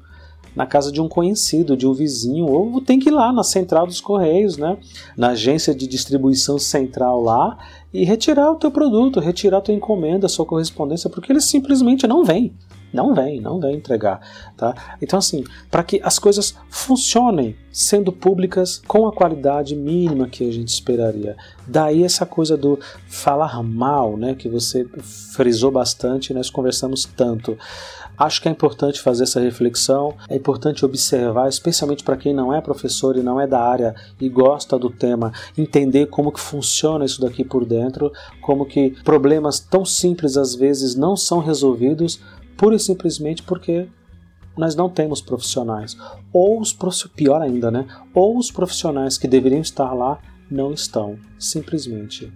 na casa de um conhecido, de um vizinho, ou tem que ir lá na central dos correios, né? na agência de distribuição central lá e retirar o teu produto, retirar a tua encomenda, a sua correspondência, porque eles simplesmente não vêm. Não vem, não vem entregar, tá? Então assim, para que as coisas funcionem sendo públicas com a qualidade mínima que a gente esperaria. Daí essa coisa do falar mal, né, que você frisou bastante, nós conversamos tanto. Acho que é importante fazer essa reflexão, é importante observar, especialmente para quem não é professor e não é da área e gosta do tema, entender como que funciona isso daqui por dentro, como que problemas tão simples às vezes não são resolvidos pura e simplesmente porque nós não temos profissionais. Ou os pior ainda, né? Ou os profissionais que deveriam estar lá não estão, simplesmente.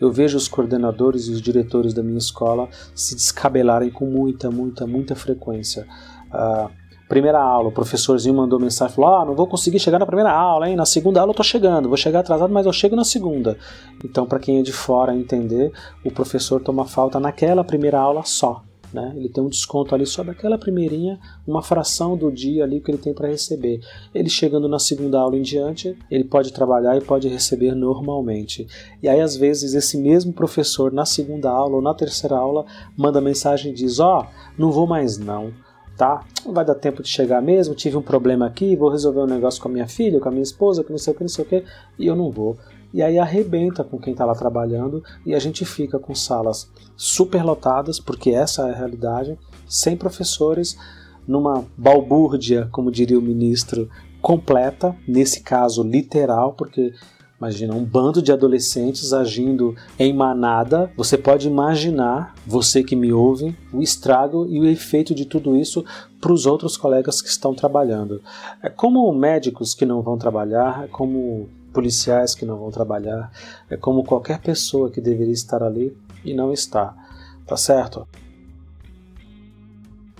Eu vejo os coordenadores e os diretores da minha escola se descabelarem com muita, muita, muita frequência. Uh, primeira aula, o professorzinho mandou mensagem, falou, ah, não vou conseguir chegar na primeira aula, hein? Na segunda aula eu tô chegando, vou chegar atrasado, mas eu chego na segunda. Então, para quem é de fora entender, o professor toma falta naquela primeira aula só. Né? Ele tem um desconto ali só daquela primeirinha, uma fração do dia ali que ele tem para receber. Ele chegando na segunda aula em diante, ele pode trabalhar e pode receber normalmente. E aí às vezes esse mesmo professor na segunda aula ou na terceira aula manda mensagem e diz: "Ó, oh, não vou mais não" tá? Não vai dar tempo de chegar mesmo, tive um problema aqui, vou resolver um negócio com a minha filha, com a minha esposa, que não sei o que, não sei o que, e eu não vou. E aí arrebenta com quem está lá trabalhando e a gente fica com salas superlotadas, porque essa é a realidade, sem professores, numa balbúrdia, como diria o ministro, completa, nesse caso literal, porque Imagina um bando de adolescentes agindo em manada. Você pode imaginar, você que me ouve, o estrago e o efeito de tudo isso para os outros colegas que estão trabalhando. É como médicos que não vão trabalhar, é como policiais que não vão trabalhar, é como qualquer pessoa que deveria estar ali e não está. Tá certo?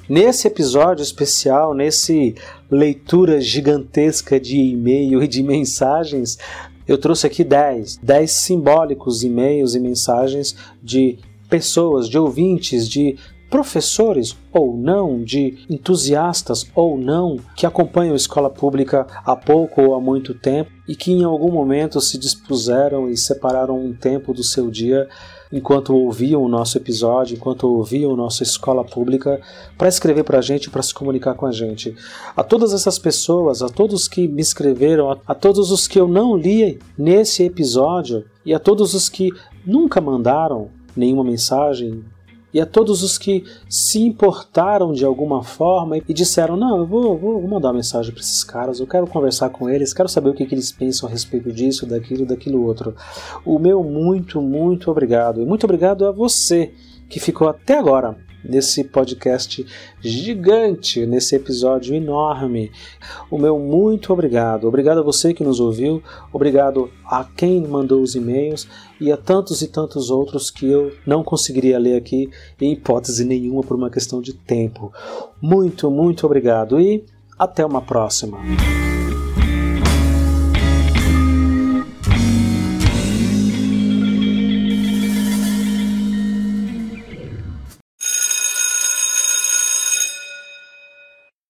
Nesse episódio especial, nesse leitura gigantesca de e-mail e de mensagens, eu trouxe aqui 10, 10 simbólicos e-mails e mensagens de pessoas, de ouvintes, de professores ou não, de entusiastas ou não, que acompanham a escola pública há pouco ou há muito tempo e que em algum momento se dispuseram e separaram um tempo do seu dia enquanto ouviam o nosso episódio, enquanto ouviam nossa escola pública, para escrever para a gente, para se comunicar com a gente. A todas essas pessoas, a todos que me escreveram, a, a todos os que eu não li nesse episódio e a todos os que nunca mandaram nenhuma mensagem, e a todos os que se importaram de alguma forma e disseram: Não, eu vou, vou, vou mandar uma mensagem para esses caras, eu quero conversar com eles, quero saber o que, que eles pensam a respeito disso, daquilo, daquilo outro. O meu muito, muito obrigado. E muito obrigado a você que ficou até agora nesse podcast gigante, nesse episódio enorme. O meu muito obrigado. Obrigado a você que nos ouviu, obrigado a quem mandou os e-mails e a tantos e tantos outros que eu não conseguiria ler aqui em hipótese nenhuma por uma questão de tempo. Muito, muito obrigado e até uma próxima.